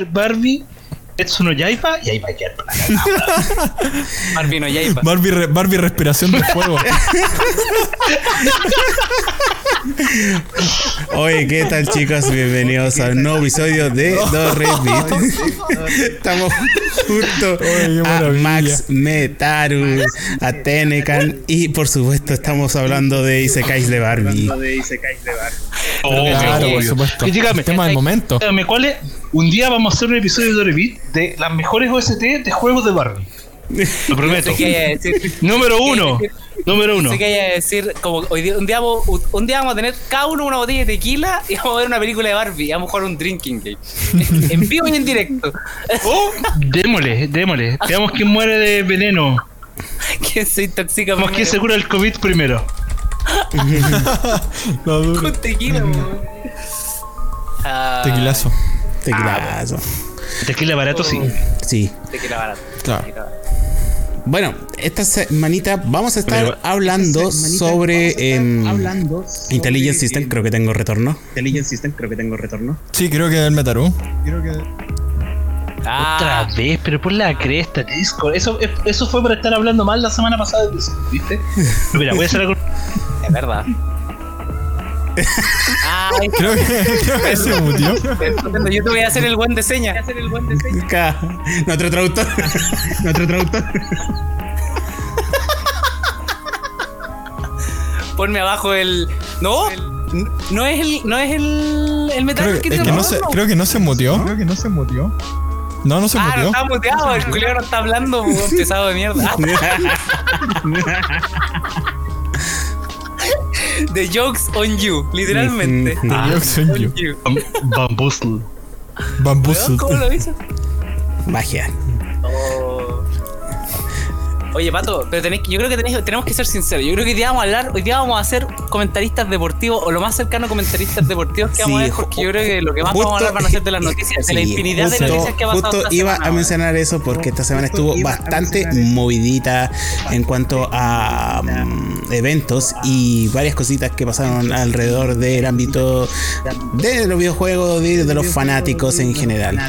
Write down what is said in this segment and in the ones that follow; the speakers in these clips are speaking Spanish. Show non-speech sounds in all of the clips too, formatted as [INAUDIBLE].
ver Barbie, Etsu no Yaiba y ahí va a quedar para la [LAUGHS] cagada. Barbie no Yaiba. Barbie, re- Barbie respiración de fuego. [LAUGHS] Oye, ¿qué tal chicos? Bienvenidos a un nuevo episodio de Dos [LAUGHS] Red Beat. Estamos junto Oye, a. Max Metaru, a Tenecan y por supuesto estamos hablando de Isekais de Barbie. Oh, claro, por supuesto. Y dígame, El tema del momento. dígame, ¿cuál es? Un día vamos a hacer un episodio de Dorevit de las mejores OST de juegos de Barbie. Lo prometo. Decir. Número uno. Número uno. Sé que haya decir, como hoy día, un, día vamos, un día vamos a tener cada uno una botella de tequila y vamos a ver una película de Barbie y vamos a jugar un drinking game. [LAUGHS] en vivo y en directo. Oh, démosle, démosle. Veamos quién muere de veneno. [LAUGHS] ¿Quién se intoxica Veamos quién se cura el COVID primero. [LAUGHS] No, duro. con tequila. Ah. Tequilazo. Tequila barato, sí. Sí. Tequila barato. Claro. Tequila barato. Bueno, esta semanita vamos a estar Pero- hablando sobre em, Intelligence System. Creo que tengo retorno. Intelligence System, creo que tengo retorno. Sí, creo que el Metaru. Ah, Otra vez, pero por la cresta, Discord. Eso, eso fue por estar hablando mal la semana pasada de Discord, ¿viste? Pero [LAUGHS] mira, voy a hacer algo. es verdad. Ay, [LAUGHS] Creo que, creo que se mutió. yo te voy a hacer el buen de señas. Nuestro traductor. [LAUGHS] Nuestro traductor. Ponme abajo el. No, no es el. No es el. El metal Creo, que es tiene que no se, ¿no? creo que no se mutió. Creo que no se mutió. No, no se Ah, no mutió. está muteado, el culero no está hablando, [LAUGHS] pesado de mierda. The jokes on you, literalmente. Ah, jokes on you. you. Bamboozle. Bamboozled. ¿Cómo lo hizo? Magia. Oh. Oye, Pato, pero tenéis, que- yo creo que tenéis- tenemos que ser sinceros. Yo creo que hoy día vamos a hablar, hoy día vamos a ser comentaristas deportivos, o lo más cercano a comentaristas deportivos que vamos a Sí, ver, porque yo creo que lo que más justo- vamos a hablar van a ser de las noticias, de la Sí, infinidad de noticias que ha pasado. Justo esta iba semana, a mencionar eso porque esta semana estuvo bastante movidita en cuanto a mm, eventos y varias cositas que pasaron alrededor del ámbito de los videojuegos, de, de los fanáticos en general.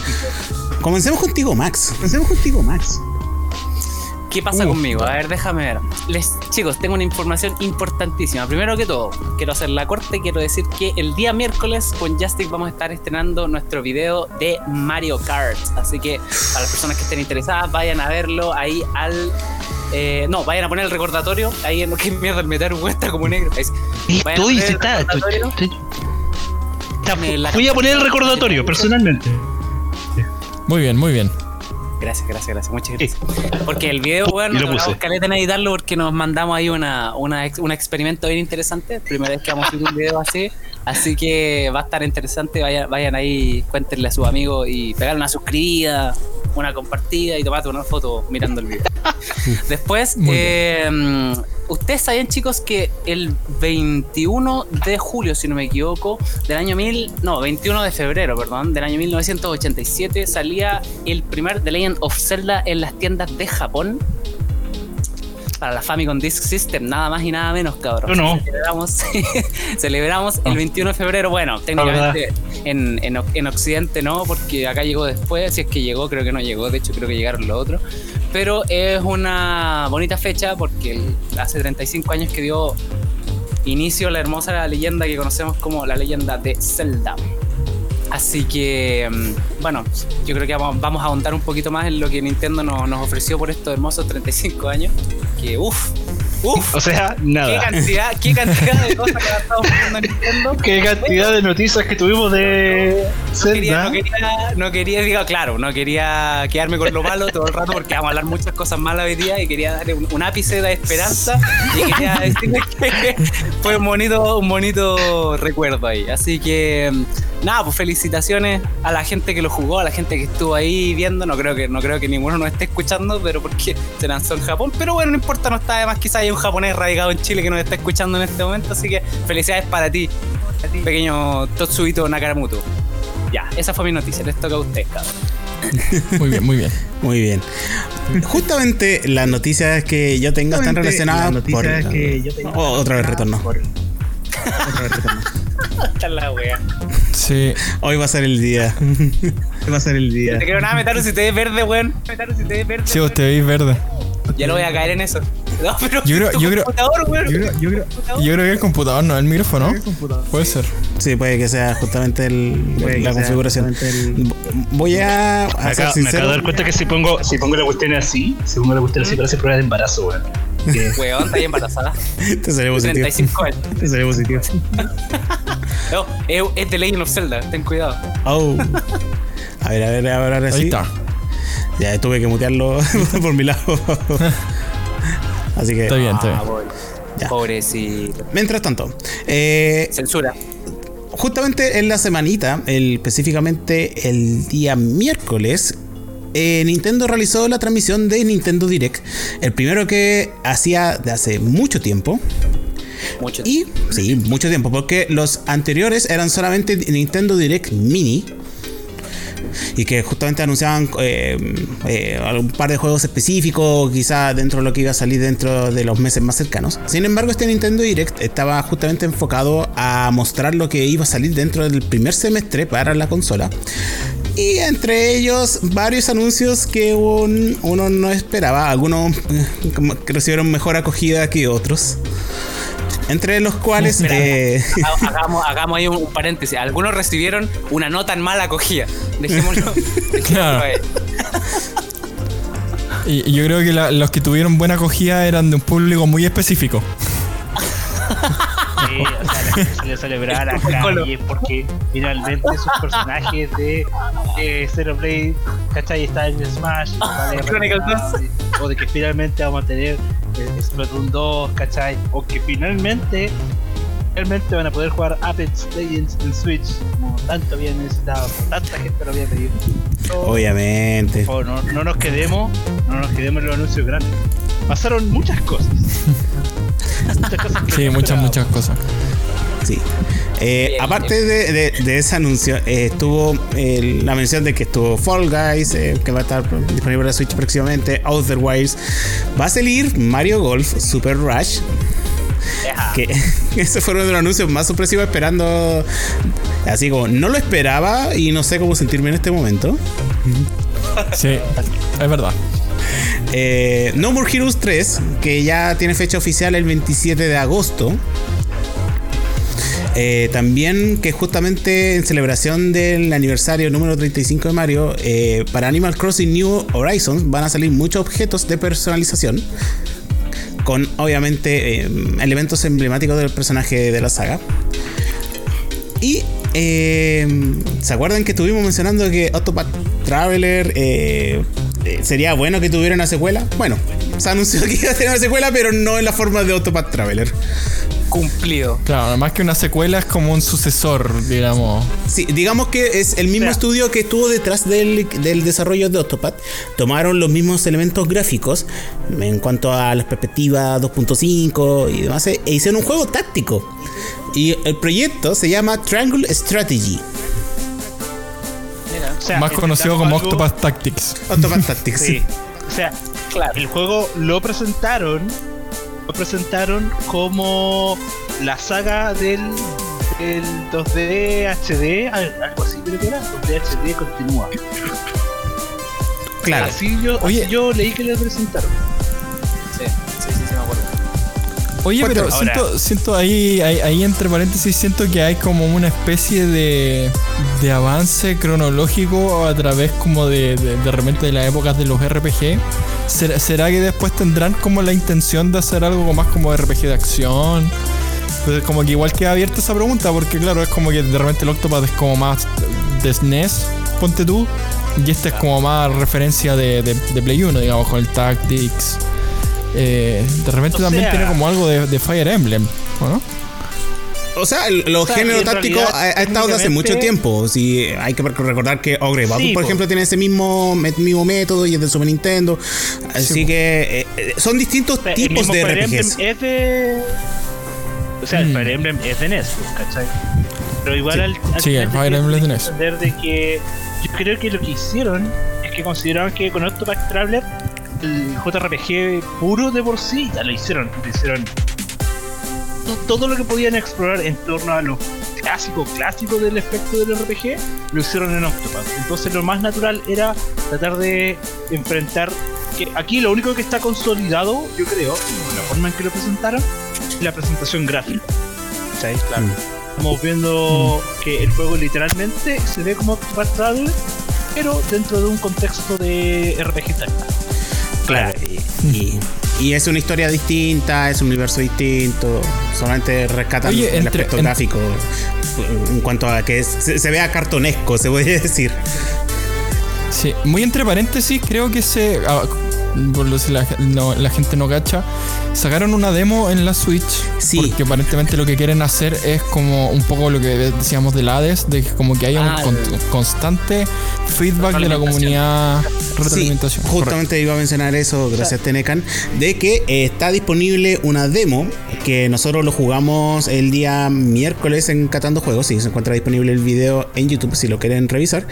Comencemos contigo, Max. Comencemos contigo, Max. ¿Qué pasa conmigo? A ver, déjame ver. Les, chicos, tengo una información importantísima. Primero que todo, quiero hacer la corte. Quiero decir que el día miércoles con Justic vamos a estar estrenando nuestro video de Mario Kart. Así que para las personas que estén interesadas, vayan a verlo ahí al. eh, no, vayan a poner el recordatorio. Ahí en lo que mierda el meter muestra como negro. Ahí- Vayan a Estoy, poner se el está. está- Voy a poner el recordatorio, personalmente. Muy bien, muy bien. Gracias, gracias, gracias. Muchas gracias. Porque el video, bueno, nos puse. tocamos caleta en editarlo porque nos mandamos ahí una, una ex- un experimento bien interesante. Primera vez que vamos a hacer un video así. Así que va a estar interesante. Vayan, vayan ahí, cuéntenle a sus amigos y pegar una suscribida, una compartida y tomate una foto mirando el video. [LAUGHS] Después, eh, ustedes sabían, chicos, que el 21 de julio, si no me equivoco, del año 1000, no, 21 de febrero, perdón, del año 1987 salía el primer The Legend of Zelda en las tiendas de Japón. Para la Famicom Disk System, nada más y nada menos, cabrón. Yo no. Celebramos, [LAUGHS] celebramos el 21 de febrero. Bueno, técnicamente en, en, Oc- en Occidente no, porque acá llegó después. Si es que llegó, creo que no llegó. De hecho, creo que llegaron los otros. Pero es una bonita fecha porque hace 35 años que dio inicio la hermosa leyenda que conocemos como la leyenda de Zelda. Así que, mm, bueno, yo creo que vamos, a ahondar un poquito más en lo que Nintendo nos, nos ofreció por estos hermosos 35 años. Que, uff, uff, O sea, qué nada. cantidad, qué cantidad de cosas que ha estado ofreciendo Nintendo. [LAUGHS] Qué cantidad de noticias que tuvimos de No quería, Zelda. no quería, no quería, digo, claro, no quería quedarme con lo malo todo el rato porque vamos a hablar muchas cosas malas hoy día y quería darle un, un ápice de esperanza y quería decirles [LAUGHS] que fue un bonito, un bonito recuerdo ahí. Así que nada, pues felicitaciones a la gente que lo jugó, a la gente que estuvo ahí viendo. No creo que, no creo que ninguno nos esté escuchando, pero porque se lanzó en Japón. Pero bueno, no importa, no está además quizás hay un japonés radicado en Chile que nos está escuchando en este momento. Así que felicidades para ti, pequeño Totsuito Nakamoto. Ya, esa fue mi noticia. Les toca a ustedes, cabrón. [LAUGHS] Muy bien, muy bien. Muy bien. Justamente las noticias que yo tengo están Justamente relacionadas las por. noticias que yo tengo Oh, otra vez retorno. por- Otra vez retorno. La wea. Sí. Hoy va a ser el día. [LAUGHS] Este va a ser el día. Te quiero nada, Metaru, si te ves verde, weón. Metaru, si te ves verde. Sí, vos te veis verde. Ya no voy a caer en eso. No, [LAUGHS] pero. Yo creo- yo creo-. Yo creo, yo creo. Yo creo que el computador, no el micrófono. Puede ser. Sí, puede que sea justamente el- Puede la configuración. el- Voy a, Me a ser acabo, me acabo sincero. de dar cuenta que si pongo, si pongo la cuestión así, si pongo la cuestión así parece prueba de embarazo, weón. [LAUGHS] Weón, está ahí embarazada. [LAUGHS] Te salió positivo. 35 años. Te salió positivo. No, es, es de Legend of Zelda, ten cuidado. Oh. A ver, a ver, a ver, ahora Ahí sí. está. Ya tuve que mutearlo por mi lado. Así que, bien, Ah, bien. pobre. Ya. Pobrecito. mientras tanto, eh, Censura. justamente en la semanita, el- específicamente el día miércoles, eh, Nintendo realizó la transmisión de Nintendo Direct, el primero que hacía de hace mucho tiempo. Mucho. Y sí, mucho tiempo, porque los anteriores eran solamente Nintendo Direct Mini. Y que justamente anunciaban eh, eh, un par de juegos específicos, quizá dentro de lo que iba a salir dentro de los meses más cercanos. Sin embargo, este Nintendo Direct estaba justamente enfocado a mostrar lo que iba a salir dentro del primer semestre para la consola. Y entre ellos varios anuncios que un- uno no esperaba, algunos eh, recibieron mejor acogida que otros. Entre los cuales Espera, eh, ha- [LAUGHS] hagamos, hagamos ahí un, paréntesis. Algunos recibieron una no tan mala acogida. Dejémoslo. [LAUGHS] dejémoslo Claro. Y, y yo creo que la- los que tuvieron buena acogida eran de un público muy específico. Sí, o sea, la gente salió a celebrar a colo. Calle porque finalmente esos personajes de eh, Zero Blade, ¿cachai? Están en Smash, y [LAUGHS] vale, o de que finalmente vamos a tener Splatoon 2, ¿cachai? O que finalmente realmente van a poder jugar Apex Legends en Switch, como tanto había necesitado, tanta gente lo había pedido. No, obviamente. favor, no, no nos quedemos, no nos quedemos en los anuncios grandes. Pasaron muchas cosas. [LAUGHS] muchas cosas Sí, muchas, muchas cosas. Sí. Eh, Bien, aparte de, de- de ese anuncio, eh, estuvo eh, la mención de que estuvo Fall Guys, eh, que va a estar disponible para Switch próximamente, Outer Wilds. Va a salir Mario Golf Super Rush. Que [LAUGHS] ese fue uno de los anuncios más sorpresivos esperando. Así como, no lo esperaba y no sé cómo sentirme en este momento. Sí, es verdad. Eh, no More Heroes 3, que ya tiene fecha oficial el 27 de agosto. Eh, también que justamente en celebración del aniversario número 35 de Mario, eh, para Animal Crossing New Horizons van a salir muchos objetos de personalización. Con obviamente eh, elementos emblemáticos del personaje de la saga. Y ¿se acuerdan que estuvimos mencionando que Octopath Traveler sería bueno que tuviera una secuela? Bueno, se anunció [LAUGHS] que iba a tener una secuela, pero no en la forma de Octopath Traveler. Cumplido. Claro, más que una secuela es como un sucesor, digamos. Sí, digamos que es el mismo estudio que estuvo detrás del, del desarrollo de Octopath. Tomaron los mismos elementos gráficos en cuanto a las perspectivas 2.5 y demás e hicieron un juego táctico. Y el proyecto se llama Triangle Strategy. Mira. O sea, más conocido como algo- Octopath Tactics. Octopath Tactics. Sí. O sea, Claro. el juego lo presentaron. Lo presentaron como la saga del, del 2D HD, al- algo así creo que era. 2D HD continúa. Claro. Así yo, Oye. así yo leí que lo presentaron. Oye, pero Ahora- siento, siento ahí, ahí, ahí entre paréntesis, siento que hay como una especie de, de avance cronológico a través como de, de, de repente de las épocas de los RPG. ¿Será, será que después tendrán como la intención de hacer algo más como RPG de acción? Pues como que igual queda abierta esa pregunta, porque claro, es como que de repente el Octopath es como más de SNES, ponte tú, y este es como más referencia de, de, de Play 1, digamos, con el Tactics. Eh, de repente O también sea- tiene como algo de, de Fire Emblem, ¿o no? O sea, los O sea, géneros tácticos ha, ha estado desde hace mucho tiempo. Sí, hay que recordar que Ogre Battle, Sí, por po. ejemplo, tiene ese mismo, mismo método y es de Super Nintendo. Así que eh, son distintos O sea, el tipos mismo de Fire Emblem RPGs. es de. O sea, el Mm. Fire Emblem es de NES, ¿cachai? Pero igual al, al Sí, el final Fire Emblem es de NES. de que yo creo que lo que hicieron es que consideraban que con Octopath Traveler el JRPG puro de por sí ya lo hicieron, lo hicieron to- todo lo que podían explorar en torno a lo clásico, clásico del espectro del RPG, lo hicieron en Octopath. Entonces lo más natural era tratar de enfrentar que aquí lo único que está consolidado, yo creo, la forma en que lo presentaron, es la presentación gráfica. ¿Cachai? Claro. Estamos viendo que el juego literalmente se ve como Octopath Traveler, pero dentro de un contexto de RPG táctico. Claro, y, y- y es una historia distinta, es un universo distinto. Solamente rescatan Oye, el entre- aspecto en- gráfico en cuanto a que es- se, se vea cartonesco, se podría [LAUGHS] decir. Sí, muy entre paréntesis, creo que se. Por lo si la, no- la gente no cacha, sacaron una demo en la Switch. Sí. Porque aparentemente lo que quieren hacer es como un poco lo que decíamos del Hades, de que como que haya Ah, un con- constante feedback de la Retroalimentación. comunidad. Sí, Retroalimentación. justamente iba a mencionar eso, gracias Tenecan, de que eh, está disponible una demo que nosotros lo jugamos el día miércoles en Catando Juegos, y se encuentra disponible el video en YouTube si lo quieren revisar.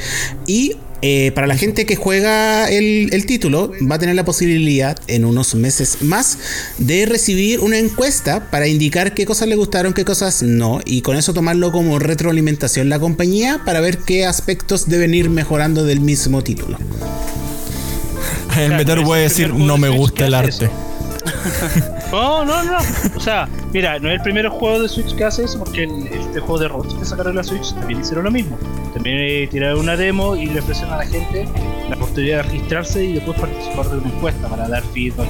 Y eh, para la gente que juega el, el título, va a tener la posibilidad en unos meses más de recibir una encuesta para indicar qué cosas le gustaron, qué cosas no, y con eso tomarlo como retroalimentación la compañía para ver qué aspectos deben ir mejorando del mismo título. [LAUGHS] El es puede decir, no me gusta el arte. [LAUGHS] No, no, no. O sea, mira, no es el primer juego de Switch que hace eso, porque el- este juego de robots que sacaron la Switch también hicieron lo mismo. También eh, tiraron una demo y le ofrecieron a la gente la oportunidad de registrarse y después participar de una encuesta para dar feedback.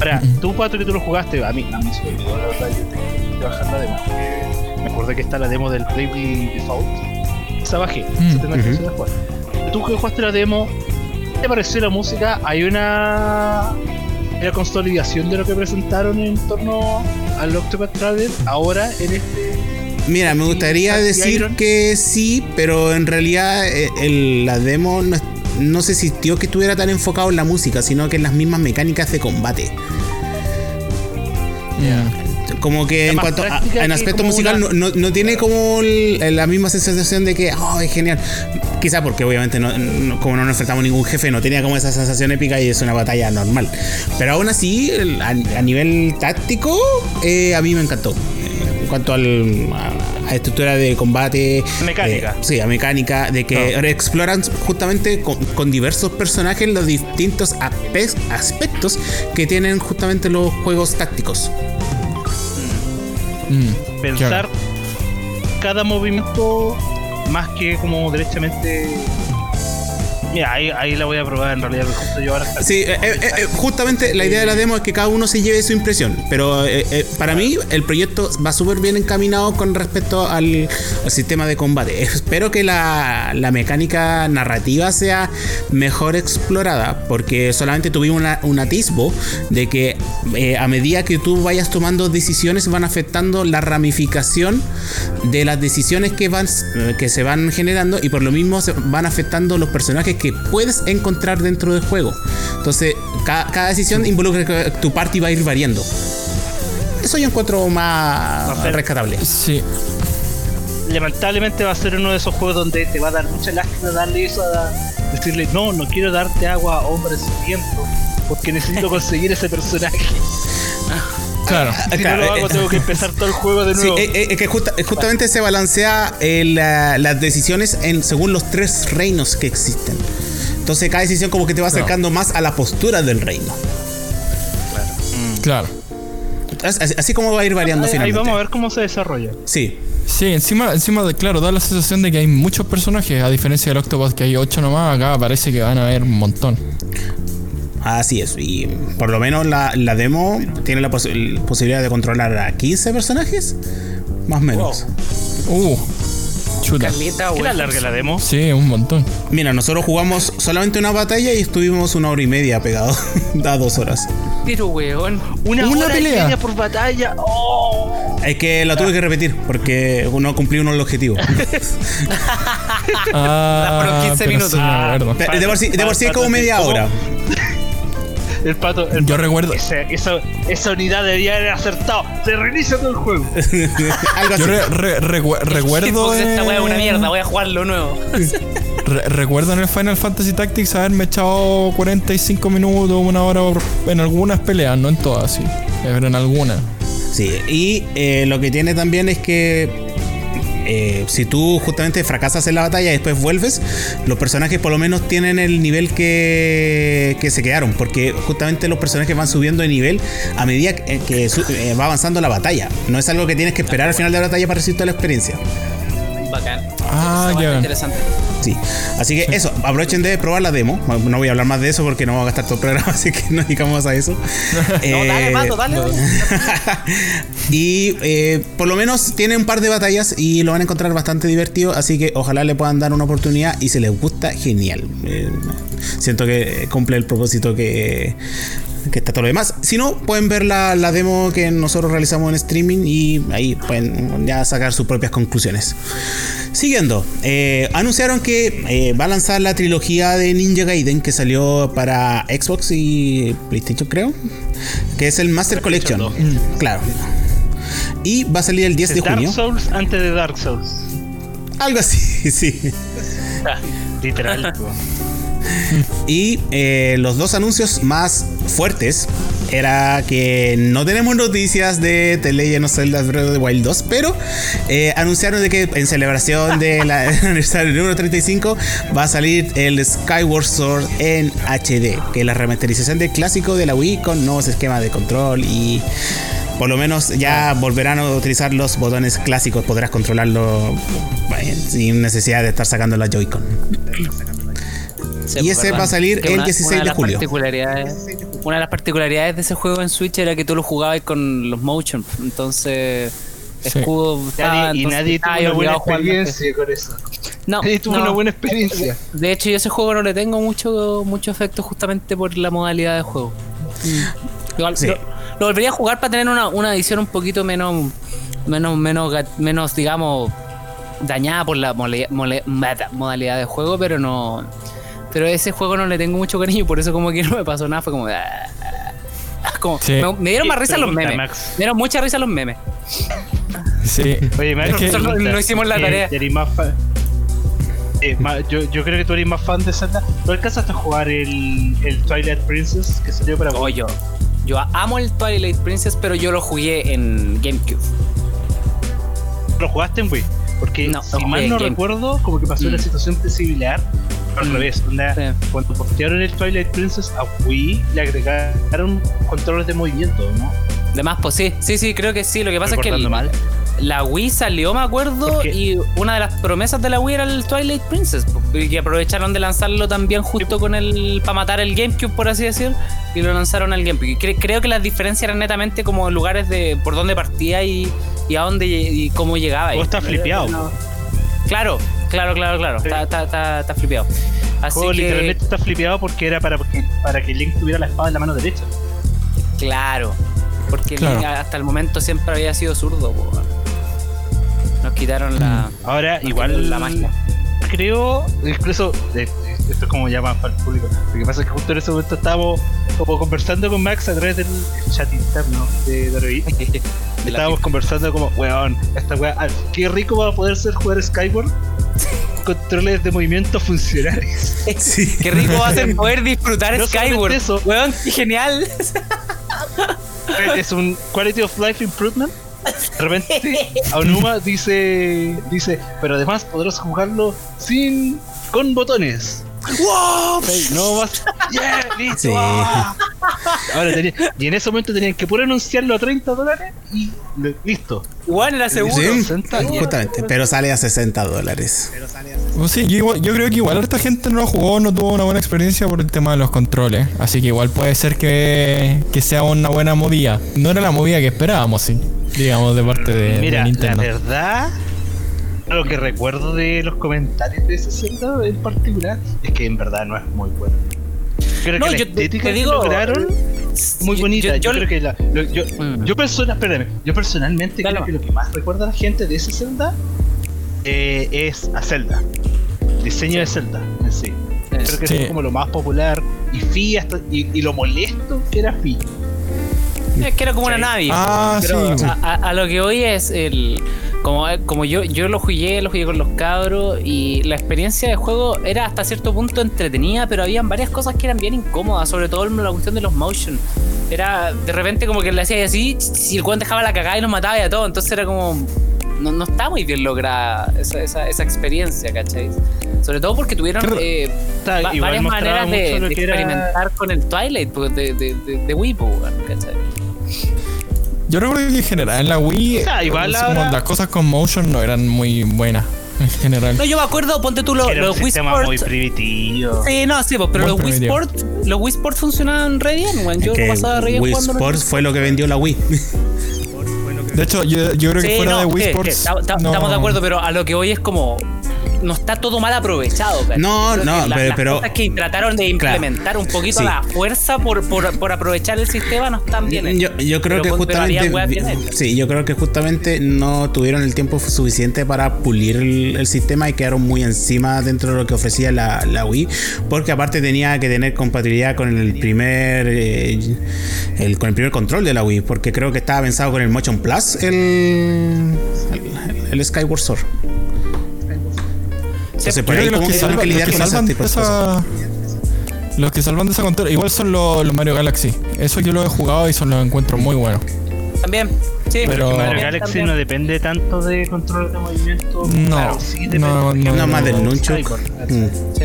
Ahora, tú, Pato, que tú lo jugaste, a mí, a mí se me olvidó, la verdad, yo tengo que bajar la demo. Me acordé que está la demo del Bravely Default. Esa bajé, Mm, tengo que ujú. hacer después. Tú que jugaste la demo, ¿qué te pareció la música? Hay una la consolidación de lo que presentaron en torno al Octopath Traveler ahora en este Mira, me gustaría decir Iron. que sí, pero en realidad eh, el- la demo no, no se sintió que estuviera tan enfocado en la música, sino que en las mismas mecánicas de combate. Mm. Como que en cuanto a, en aspecto musical una- no, no- no tiene como el- la misma sensación de que oh, es genial. Quizá porque obviamente no, no- como no nos enfrentamos a ningún jefe, no tenía como esa sensación épica y es una batalla normal. Pero aún así, el- a, a nivel táctico, eh, a mí me encantó. En cuanto al, a, a estructura de combate, Mecánica. eh, sí, a mecánica, de que exploran justamente con, con diversos personajes los distintos aspe- aspectos que tienen justamente los juegos tácticos. Mm, pensar claro. cada movimiento más que como derechamente mira ahí, ahí la voy a probar en realidad justo yo ahora Sí, eh, eh, eh, justamente la idea de la demo es que cada uno se lleve su impresión, pero eh, eh, para mí el proyecto va súper bien encaminado con respecto al, al sistema de combate. [LAUGHS] Espero que la, la mecánica narrativa sea mejor explorada, porque solamente tuvimos una- un atisbo de que eh, a medida que tú vayas tomando decisiones van afectando la ramificación de las decisiones que, van, eh, que se van generando y por lo mismo se van afectando los personajes que puedes encontrar dentro del juego. Entonces, ca- cada, decisión involucra que tu party va a ir variando. Eso yo encuentro más rescatable. Sí, lamentablemente va a ser uno de esos juegos donde te va a dar mucha lástima darle eso a decirle no no quiero darte agua hombre sediento porque necesito conseguir ese personaje [LAUGHS] claro. si claro, no lo eh, hago tengo que empezar todo el juego de Sí, nuevo eh, eh, es que justa- justamente se balancea la- las decisiones en, según los tres reinos que existen. Entonces cada decisión como que te va acercando más a la postura del reino. Claro. Así, así como va a ir variando ahí, ahí finalmente. vamos a ver cómo se desarrolla Sí. Sí, encima, encima de, claro, da la sensación de que hay muchos personajes, a diferencia del Octopus que hay 8 nomás, acá parece que van a haber un montón. Así es, y por lo menos la, la demo tiene la posi- posibilidad de controlar a 15 personajes, más o menos. Uh, chuta. Caleta, ¿qué la larga la demo? Sí, un montón. Mira, nosotros jugamos solamente una batalla y estuvimos una hora y media pegados, [LAUGHS] a dos horas. Pero, weón. una, Una hora y pelea. media por batalla ¡Oh! Es que la tuve que repetir porque no cumplí uno de [LAUGHS] los objetivos. Ah, fueron 15 pero minutos. sí acuerdo. De, de por sí, de por sí es como media hora. [LAUGHS] el pato el Yo pato- recuerdo- ese- esa, esa unidad debería haber acertado se reinicia todo el juego [LAUGHS] Algo así. Yo re- re- recu- recuerdo. Xbox, esta weá es una mierda, voy a jugarlo nuevo. Re- recuerdo en el Final Fantasy Tactics haberme echado 45 minutos, una hora en algunas peleas, no en todas, sí. Pero en algunas. Sí, y eh, lo que tiene también es que eh, si tú justamente fracasas en la batalla y después vuelves, los personajes por lo menos tienen el nivel que, que se quedaron, porque justamente los personajes van subiendo de nivel a medida que, que su- eh, va avanzando la batalla. No es algo que tienes que esperar al final de la batalla para recibir toda la experiencia. Bacán. Ah, ya. Interesante. Sí, así que eso, aprovechen de probar la demo. No voy a hablar más de eso porque no voy a gastar todo el programa, [LAUGHS] así que no digamos a eso. [LAUGHS] No, dale, Eh, Mato, dale. dale. [LAUGHS] y eh, por lo menos tiene un par de batallas y lo van a encontrar bastante divertido, así que ojalá le puedan dar una oportunidad y si les gusta, genial. Eh, siento que cumple el propósito que, que está todo lo demás. Si no, pueden ver la, la demo que nosotros realizamos en streaming y ahí pueden ya sacar sus propias conclusiones. Siguiendo, eh, anunciaron que eh, va a lanzar la trilogía de Ninja Gaiden que salió para Xbox y PlayStation, creo. Que es el Master Collection. Mm, Claro. Y va a salir el 10 de Dark junio. Souls antes de Dark Souls. Algo así, [LAUGHS] sí. Ah, literal. [LAUGHS] Y eh, los dos anuncios más fuertes era que no tenemos noticias de The Legend of Zelda Breath of the Wild 2, pero eh, anunciaron de que en celebración del [LAUGHS] [LAUGHS] aniversario número 35 va a salir el Skyward Sword en HD, que es la remasterización del clásico de la Wii con nuevos esquemas de control y por lo menos ya volverán a utilizar los botones clásicos, podrás controlarlo sin necesidad de estar sacando la Joy-Con. Sí, Y pues, ese verdad. va a salir el una- 16 una de julio. particularidades- Una de las particularidades de ese juego en Switch era que tú lo jugabas con los motion. Entonces, Sí. escudo. estaba, Nadie- y entonces nadie tuvo una buena experiencia con eso. No, Nadie tuvo no. una buena experiencia. De hecho, yo a ese juego no le tengo mucho, mucho efecto justamente por la modalidad de juego. Mm. Igual, Sí. lo, lo volvería a jugar para tener una, una edición un poquito menos, menos, menos, menos digamos, dañada por la mole- mole- modalidad de juego, pero no. Pero ese juego no le tengo mucho cariño, por eso como que [LAUGHS] no me pasó nada, fue como... ah, ah, como- Sí. me, me dieron más risa los memes. Max. Me dieron mucha risa los memes. Sí. Oye, Max, Es que- pregunta, no hicimos la ¿eh, tarea. eres más fan- eh, ma- yo, yo creo que tú eres más fan de Zelda. ¿Tú alcanzaste a jugar el, el Twilight Princess que salió para Oh, yo, yo amo el Twilight Princess, pero yo lo jugué en GameCube. ¿Lo jugaste en Wii? Porque No, si mal en no Game. recuerdo, como que pasó una Mm. situación similar. Al Mm. revés, onda, Sí. cuando postearon el Twilight Princess a Wii, le agregaron controles de movimiento, ¿no? De más, pues sí, sí, sí, creo que sí. Lo que pasa es que el- mal. la Wii salió, me acuerdo, y una de las promesas de la Wii era el Twilight Princess. po, Y que aprovecharon de lanzarlo también justo con el. para matar el GameCube, por así decir, y lo lanzaron al GameCube. Y cre- creo que las diferencias eran netamente como lugares de por dónde partía y, y a dónde y cómo llegaba. Vos estás flipeado. No. Claro, claro, claro, claro. Sí. Está, está, está, está flipeado. Así juego que. literalmente está flipeado porque era para, para que Link tuviera la espada en la mano derecha. Claro, porque Claro. Link hasta el momento siempre había sido zurdo. po. Nos quitaron la, Ahora, igual la magia. creo, incluso, eh, esto es como ya más para el público. Lo que pasa es que justo en ese momento estábamos como conversando con Max a través del chat interno de [LAUGHS] la Estábamos conversando como, weón, esta weá, ah, qué rico va a poder ser jugar Skyward. [LAUGHS] Controles de movimiento funcionales. Sí. [LAUGHS] Qué rico va a ser poder disfrutar No Skyward. eso. Weón, qué genial. es un quality of life improvement. De repente, Aonuma dice, dice, pero además podrás jugarlo sin, con botones. ¡Wow! No más. ¡Yeah! ¡Listo! Sí. ¡Ah! Ahora tenía- y en ese momento tenían que puro anunciarlo a 30 dólares y le- listo. Igual era seguro. Sí, 60 justamente, pero sale a 60 dólares. Pues sí, yo, igual- yo creo que igual harta gente no lo jugó, no tuvo una buena experiencia por el tema de los controles. Así que igual puede ser que, que sea una buena movida. No era la movida que esperábamos, sí. Digamos, de parte de, de Mira, la Nintendo. verdad, lo que recuerdo de los comentarios de ese Zelda en particular es que en verdad no es muy bueno. Creo No, que la yo te- estética te que digo, lograron muy yo- bonita. yo- Yo, yo- creo que la, lo- yo, Mm. yo, persona- espérame, yo personalmente Dale, creo que lo que más recuerda a la gente de ese Zelda eh, es a Zelda. El diseño de Zelda en sí. Creo que Sí. es como lo más popular y Fi hasta, y, y lo molesto que era Fi. Es que era como una nave. Ah, Pero sí. a, a- a lo que hoy es el. Como, como yo, yo lo jugué, lo jugué con los cabros y la experiencia de juego era hasta cierto punto entretenida, pero habían varias cosas que eran bien incómodas, sobre todo la cuestión de los motion. Era de repente como que le hacía así, si el weón dejaba la cagada y nos mataba y a todo, entonces era como. No, no está muy bien lograda esa, esa, esa experiencia, ¿cachai? Sobre todo porque tuvieron eh, Está- va- igual varias maneras de, era- experimentar con el Twilight pues, de, de, de, de pues, weón, ¿cachai? Yo recuerdo que en general en la Wii O sea, igual como ahora- las cosas con motion no eran muy buenas en general. No, yo me acuerdo, ponte tú lo- Era un los Wii muy Sports. primitivo. Sí, no, sí, pero Muy los Wii. Sports, los Wii Sports funcionaban re bien, weón. Yo Es lo que pasaba re bien Wii jugando. Sports fue lo que vendió la Wii. De hecho, yo, yo creo que fuera no, de Wii Sports. ta- ta- no- Estamos de acuerdo, pero a lo que voy es como. No está todo mal aprovechado. No, no, la- pero- las pero- cosas que trataron de Claro. implementar un poquito Sí. a la fuerza por, por, por aprovechar el sistema no están bien. Yo, yo creo Pero que con- justamente sí, yo creo que justamente no tuvieron el tiempo suficiente para pulir el, el sistema y quedaron muy encima dentro de lo que ofrecía la, la Wii, porque aparte tenía que tener compatibilidad con el primer eh, el, con el primer control de la Wii, porque creo que estaba pensado con el Motion Plus el el, el Skyward Sword. Entonces, por Yo ahí creo que como los que los que con salvan de esa. Los que salvan de esa control, igual son los, los Mario Galaxy. Eso yo lo he jugado y son los encuentro muy buenos. También, sí. Pero- Mario también, Galaxy también. no depende tanto de control de movimiento. No, claro, sí depende, no, no, No más del de nunchuk. Mm. Sí.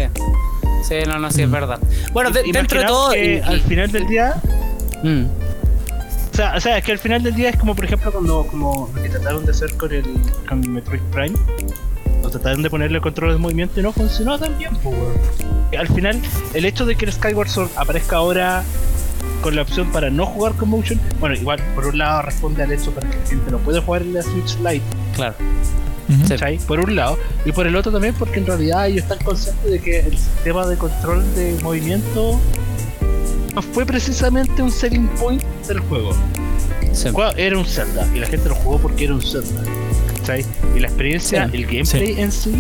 Sí, no, no, sí, es verdad. Bueno, de- dentro de todo. que y- al final del día, Mm. o sea, o sea, es que al final del día es como, por ejemplo, cuando como lo que trataron de hacer con el con Metroid Prime, trataron de ponerle control de movimiento y no funcionó tan bien, pues. Al final, el hecho de que el Skyward Sword aparezca ahora con la opción para no jugar con motion, bueno, igual por un lado responde al hecho para que la gente no puede jugar en la Switch Lite, Claro. Por un lado, y por el otro también porque en realidad ellos están conscientes de que el sistema de control de movimiento no fue precisamente un selling point del juego. Sí. El juego era un Zelda y la gente lo jugó porque era un Zelda. ¿Cachai? Y la experiencia, Sí. el gameplay en sí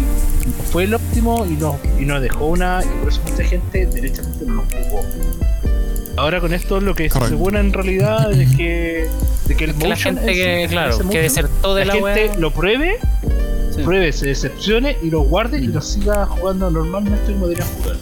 fue el óptimo y nos y nos dejó una. Y por eso mucha gente derechamente no lo jugó. Ahora con esto lo que se asegura en realidad es que, de que el Que la motion gente que, claro, motion, que desertó de la, la, gente wea. lo pruebe, Sí. pruebe, se decepcione y lo guarde y lo siga jugando normalmente como debería jugar.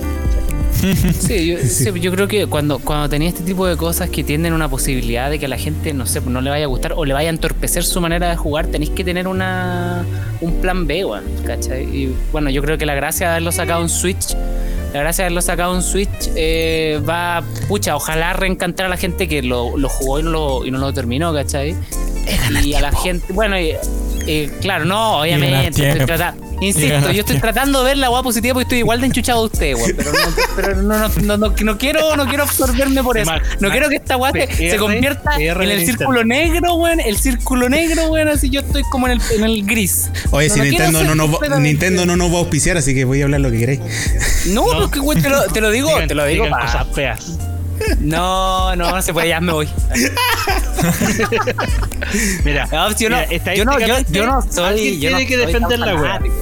Sí, yo, [LAUGHS] sí, yo creo que cuando, cuando tenía este tipo de cosas que tienen una posibilidad de que a la gente, no sé, no le vaya a gustar o le vaya a entorpecer su manera de jugar, tenéis que tener una un plan B, ¿cachai? Y bueno, yo creo que la gracia de haberlo sacado en Switch, la gracia de haberlo sacado en Switch eh, va, pucha, ojalá reencantar a la gente que lo, lo jugó y no lo, y no lo terminó, ¿cachai? Y a la gente, bueno, y- y claro, no, obviamente, estoy. Insisto, yo estoy tratando de ver la agua positiva porque estoy igual de enchuchado de usted, weón. Pero, no, pero no, no, no, no, no quiero, no quiero absorberme por eso. No quiero que esta weá se, convierta PR en el círculo negro, weón. El círculo negro, weón. Así yo estoy como en el, en el gris. Oye, No si Nintendo no, nos va. Nintendo no nos va a auspiciar, así que voy a hablar lo que queréis. No, No. porque, weón, te lo, te lo digo, Digan- te lo digo. digan cosas feas. No, no, no se puede, ya me voy. Mira, No, yo, no, mira, yo, no, yo, yo no soy. yo no tiene que defender la wea. fanático.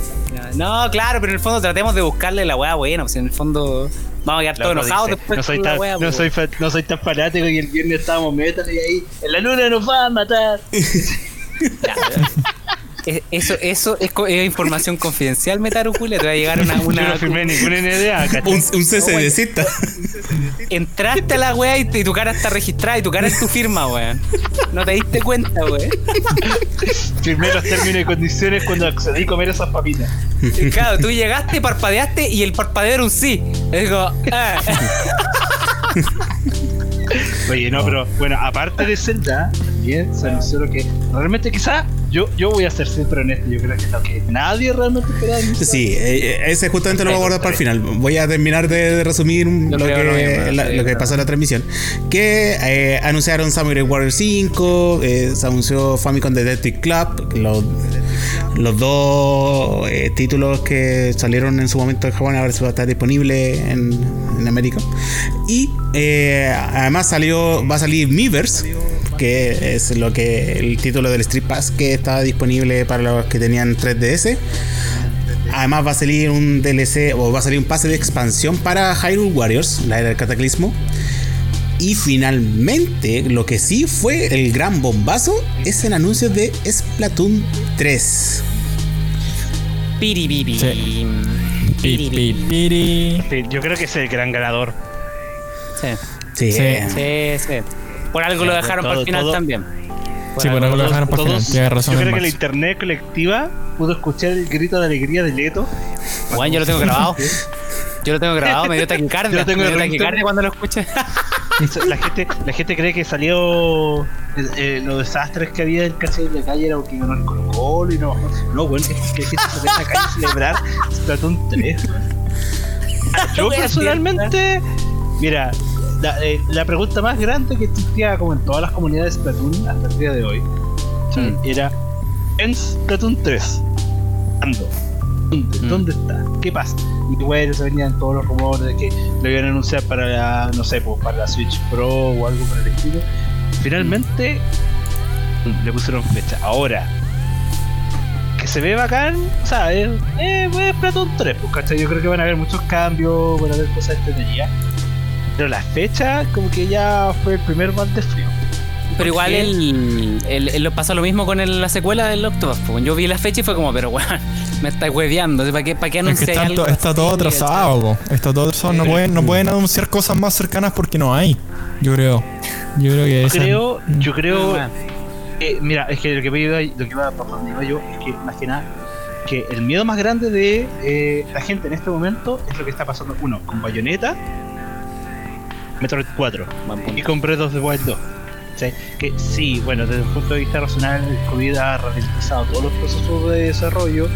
No, claro, pero en el fondo tratemos de buscarle la weá buena. Pues en el fondo vamos a quedar todos enojados después. no soy tan, wea, no pues. soy fa- no soy tan fanático y el viernes estábamos metal y ahí en la luna nos va a matar. Ya, [LAUGHS] Eso, eso es, es información confidencial, Metaru Julia. Te va a llegar una. Yo una no firmé ninguna NDA, ¿cachai? Un, un CCDcista. entraste a la wea y, y tu cara está registrada y tu cara es tu firma, weón. No te diste cuenta, weón. Firmé los términos y condiciones cuando accedí a comer esas papitas. Y Claro, tú llegaste, parpadeaste y el parpadeo era un sí. Y digo, ah. Oye, no, pero bueno, aparte de Zelda, también se anunció lo que realmente quizá yo, yo voy a ser siempre honesto, yo creo que es lo que nadie realmente esperaba. Sí, eh, ese justamente lo voy a guardar para el final. Voy a terminar de, de resumir lo, que, mismo, la- sí, lo que pasó en la transmisión. Que eh, anunciaron Samurai Warrior 5, eh, se anunció Famicom Detective Club, los, los dos eh, títulos que salieron en su momento en Japón, ahora se va a estar disponible en, en América. Y eh, además salió, va a salir Miiverse, que es lo que el título del Street Pass que estaba disponible para los que tenían 3DS. Además va a salir un DLC o va a salir un pase de expansión para Hyrule Warriors, la era del cataclismo. Y finalmente, lo que sí fue el gran bombazo es el anuncio de Splatoon 3. Piribibi. Sí. Pi, pi, piri. Sí, yo creo que es el gran ganador. Sí. Sí. Sí. Sí, sí. Por algo lo dejaron para todo- el final todo- también. Sí, por algo lo dejaron para el final. Tienes razón. Yo creo que la internet colectiva pudo escuchar el grito de alegría de Leto. Juan, yo lo tengo grabado. Yo lo tengo grabado, me dio taquicardia. [LAUGHS] Yo lo tengo me dio taquicardia cuando lo escuché. La gente, la gente cree que salió eh, eh, los desastres que había en calle de la calle era porque ganó el Colo Colo y no No, bueno, es que la gente se en la calle a celebrar Splatoon 3. [LAUGHS] Yo personalmente, mira, la, eh, la pregunta más grande que existía como en todas las comunidades de Splatoon hasta el día de hoy era en Splatoon 3. ¿Cuándo? ¿Dónde? Mm. ¿Dónde está? ¿Qué pasa? Y bueno, se venían todos los rumores de que lo iban a anunciar para la, no sé, pues, para la Switch Pro o algo por el estilo. Finalmente mm, le pusieron fecha. Ahora, que se ve bacán, o sea, es, eh, es Splatoon 3, pues, ¿cachai? Yo creo que van a haber muchos cambios, van a haber cosas entretenidas. Pero la fecha, como que ya fue el primer mal de frío. Pero igual él, él, él lo pasa lo mismo con el- la secuela del Octopus. Yo vi la fecha y fue como, pero weón, [LAUGHS] me está hueveando. ¿Para qué, para qué Es que anunciar está, to- está todo atrasado, po. Está todo atrasado. No pueden, no pueden anunciar cosas más cercanas porque no hay. Yo creo. Yo creo que Yo esa- creo, yo creo Ah, Eh, mira, es que lo que iba, lo que iba por donde iba yo es que más que nada que el miedo más grande de eh, la gente en este momento es lo que está pasando uno con Bayonetta, Metroid 4 buen punto. y con Breath of the Wild 2. ¿sí? Que sí, bueno, desde un punto de vista racional, COVID ha ralentizado todos los procesos de desarrollo,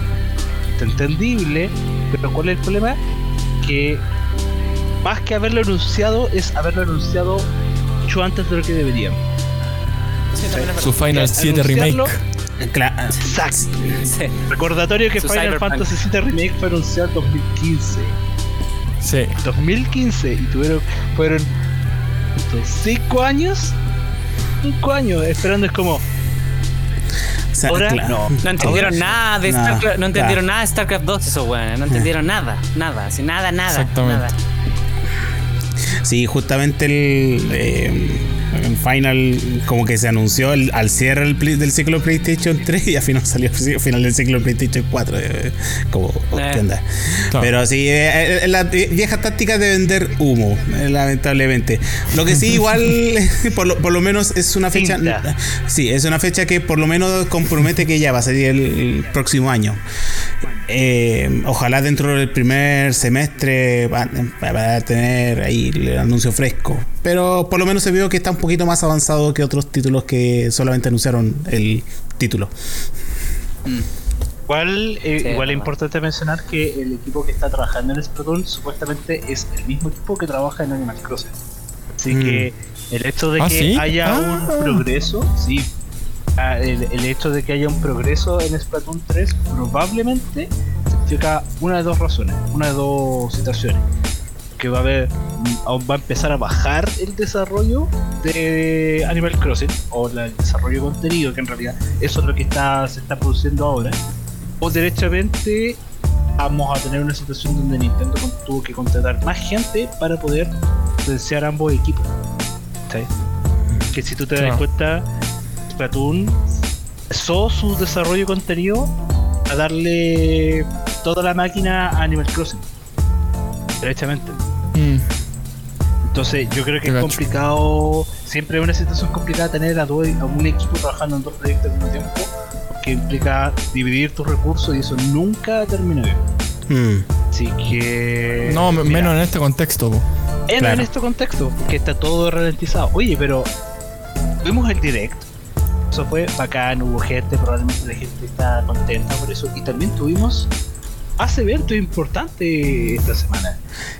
es entendible, pero ¿cuál es el problema? Que más que haberlo anunciado, es haberlo anunciado mucho antes de lo que deberían. Sí, Su. Final Ya, 7 anunciarlo- Remake. Exacto. Sí. Recordatorio que Su Final Cyberpunk. Fantasy VII Remake fue anunciado en 2015. Sí. 2015 y tuvieron fueron 5 años 5 años esperando es como o sea, ahora cla- no No entendieron Ahora- nada de Nada, StarCraft, no entendieron claro. nada de StarCraft 2 esos weones, no entendieron nada, nada, así nada, nada. Exactamente. nada. Sí, justamente el, eh, el Final como que se anunció el- al cierre del, del ciclo PlayStation 3 y al final salió al final del ciclo PlayStation 4. eh, como, Eh. ¿qué onda? Claro. Pero sí, eh, eh, la vieja táctica de vender humo, eh, lamentablemente. Lo que sí, igual, [LAUGHS] [LAUGHS] por lo, por lo menos es una fecha. Cinta. Sí, es una fecha que por lo menos compromete que ya va a salir el, el próximo año. Eh, ojalá dentro del primer semestre va- a tener ahí el anuncio fresco. Pero por lo menos se vio que está un poquito más avanzado que otros títulos que solamente anunciaron el título. igual eh, Sí, igual es importante mencionar que el equipo que está trabajando en Splatoon supuestamente es el mismo equipo que trabaja en Animal Crossing así Mm. que el hecho de ¿Ah, que sí? haya Ah. un progreso sí ah, el, el hecho de que haya un progreso en Splatoon 3 probablemente significa una de dos razones una de dos situaciones. Que va a haber mm, va a empezar a bajar el desarrollo de Animal Crossing o la- el desarrollo de contenido que en realidad eso es lo que está se está produciendo ahora. O derechamente vamos a tener una situación donde Nintendo tuvo que contratar más gente para poder potenciar ambos equipos ¿sí? que si tú te das cuenta Splatoon empezó su desarrollo de contenido a darle toda la máquina a Animal Crossing derechamente Mm. entonces yo creo que es complicado, siempre es una situación complicada tener a, dos- a un equipo trabajando en dos proyectos al mismo tiempo, que implica dividir tus recursos y eso nunca termina bien. Mm. Así que... No, mira, menos en este contexto. en, claro. en este contexto, que está todo ralentizado. Oye, pero tuvimos el direct. Eso fue bacán, hubo gente, probablemente la gente está contenta por eso. Y también tuvimos más eventos importantes esta semana.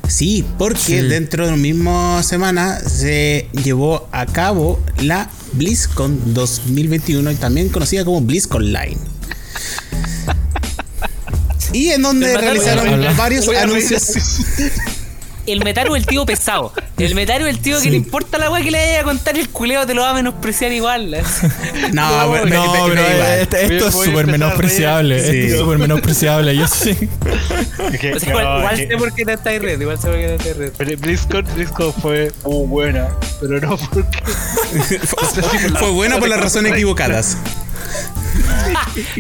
Sí, porque Sí. dentro de la misma semana se llevó a cabo la BlizzCon 2021 y también conocida como BlizzCon Line. [LAUGHS] Y en donde realizaron varios anuncios. El Metaru es el tío pesado. El Metaru es el tío que le importa la weá que le vaya a contar el culeo te lo va a menospreciar igual. No, [LAUGHS] pero- No, pero- pero pero igual. este- esto es súper menospreciable. reír. Esto Sí. es súper menospreciable. Yo sí. [LAUGHS] O sea, igual no, igual es que- sé por qué no estáis red, igual sé por qué no estáis red. pero BlizzCon, BlizzCon fue muy buena, pero no porque. [LAUGHS] Fue bueno por las razones equivocadas.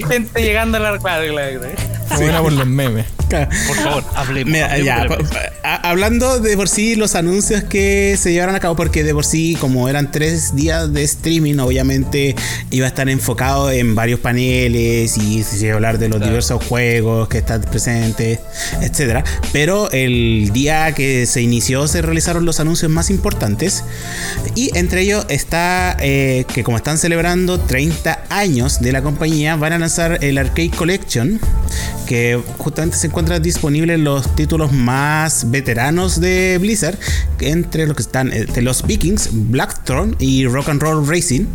Gente llegando a la claro, claro, claro. Buena por los memes. Por favor, hablemos. Mira, ya, hablando de por sí los anuncios que se llevaron a cabo, porque de por sí, como eran tres días de streaming, obviamente iba a estar enfocado en varios paneles y se iba a hablar de los diversos juegos que están presentes, etcétera. Pero el día que se inició se realizaron los anuncios más importantes y entre ellos está eh, que como están celebrando 30 años de la compañía, van a lanzar el Arcade Collection, que justamente se encuentra disponible en los títulos más veteranos de Blizzard, entre los que están eh, de los Vikings, Blackthorn y Rock and Roll Racing.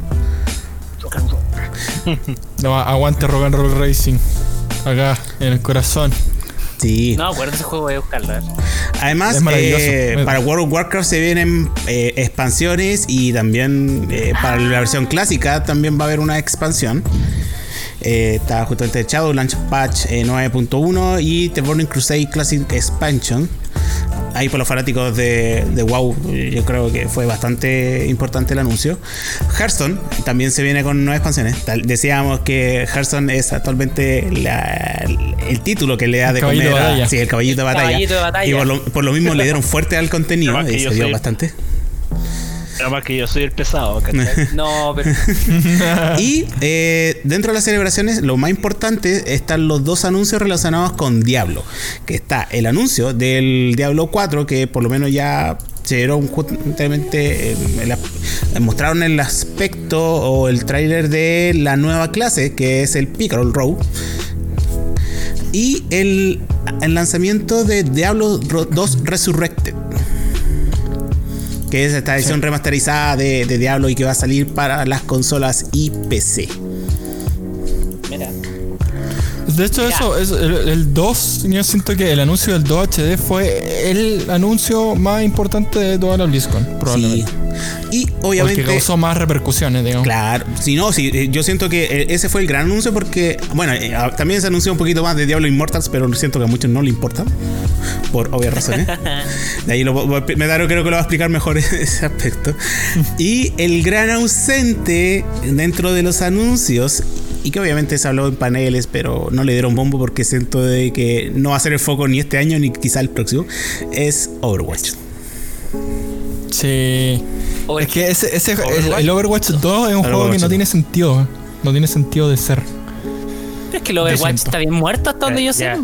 [LAUGHS] No, aguante rock and roll racing. Acá, en el corazón. Sí. No, acuérdate ese juego, voy a buscarlo. Además, eh, para World of Warcraft se vienen eh, expansiones y también eh, para la versión clásica también va a haber una expansión. Eh, está justamente Shadowlands Patch eh, 9.1 y The Burning Crusade Classic Expansion. Ahí por los fanáticos de, de WoW, yo creo que fue bastante importante el anuncio. Hearthstone también se viene con nuevas expansiones. Tal- decíamos que Hearthstone es actualmente la- el título que le da El de caballito comer de a- batalla. sí, el caballito de batalla. Caballito de batalla. Y por lo, por lo mismo le dieron fuerte al [LAUGHS] contenido que y se dio soy- bastante. Nada más que yo soy el pesado, ¿cachai? [LAUGHS] No, pero. Y eh, dentro de las celebraciones, lo más importante están los dos anuncios relacionados con Diablo. Que está el anuncio del Diablo 4, que por lo menos ya se dieron justamente. eh, mostraron el aspecto o el tráiler de la nueva clase, que es el Pickerel Row. Y el, el lanzamiento de Diablo 2 Resurrected. Que es esta edición remasterizada de, de Diablo y que va a salir para las consolas y PC. Mira. De hecho, eso, eso el, el 2, yo siento que el anuncio del 2 HD fue el anuncio más importante de toda la BlizzCon, Sí. Y Porque obviamente. causó más repercusiones, digamos. Claro, si no, sí, eh, yo siento que eh, ese fue el gran anuncio porque, bueno, eh, ah, también se anunció un poquito más de Diablo Immortals, pero siento que a muchos no le importa, por obvias razones. [LAUGHS] De ahí lo, voy a- Medaro creo que lo va a explicar mejor [LAUGHS] ese aspecto. Y el gran ausente dentro de los anuncios, y que obviamente se habló en paneles, pero no le dieron bombo porque siento de que no va a ser el foco ni este año ni quizá el próximo, es Overwatch. Sí. Es que ese, ese el- Overwatch. el, Overwatch 2 es un juego que no 2. tiene sentido. No tiene sentido de ser. es que el Overwatch está bien muerto hasta donde yo sé. [LAUGHS]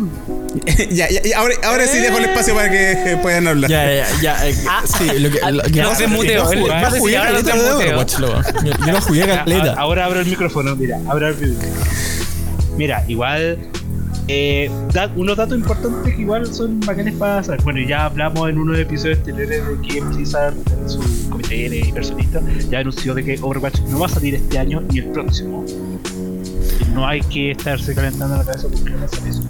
Ya. ya, ahora, ahora sí dejo el espacio para que eh, puedan hablar. Ya, ya, ya. eh, [LAUGHS] Ah, sí, lo que, lo que pasa se muteó, Yo no jugué caleta se de muteó. Overwatch, loco. Yo, jugué caleta. Ahora abro el micrófono, mira, abro el micrófono. Mira, igual, eh, da- unos datos importantes que igual son bacanes para saber. Bueno, ya hablamos en unos episodios anteriores de que Blizzard, en su y personista, ya anunció de que Overwatch no va a salir este año ni el próximo. No hay que estarse calentando la cabeza porque no va a eso.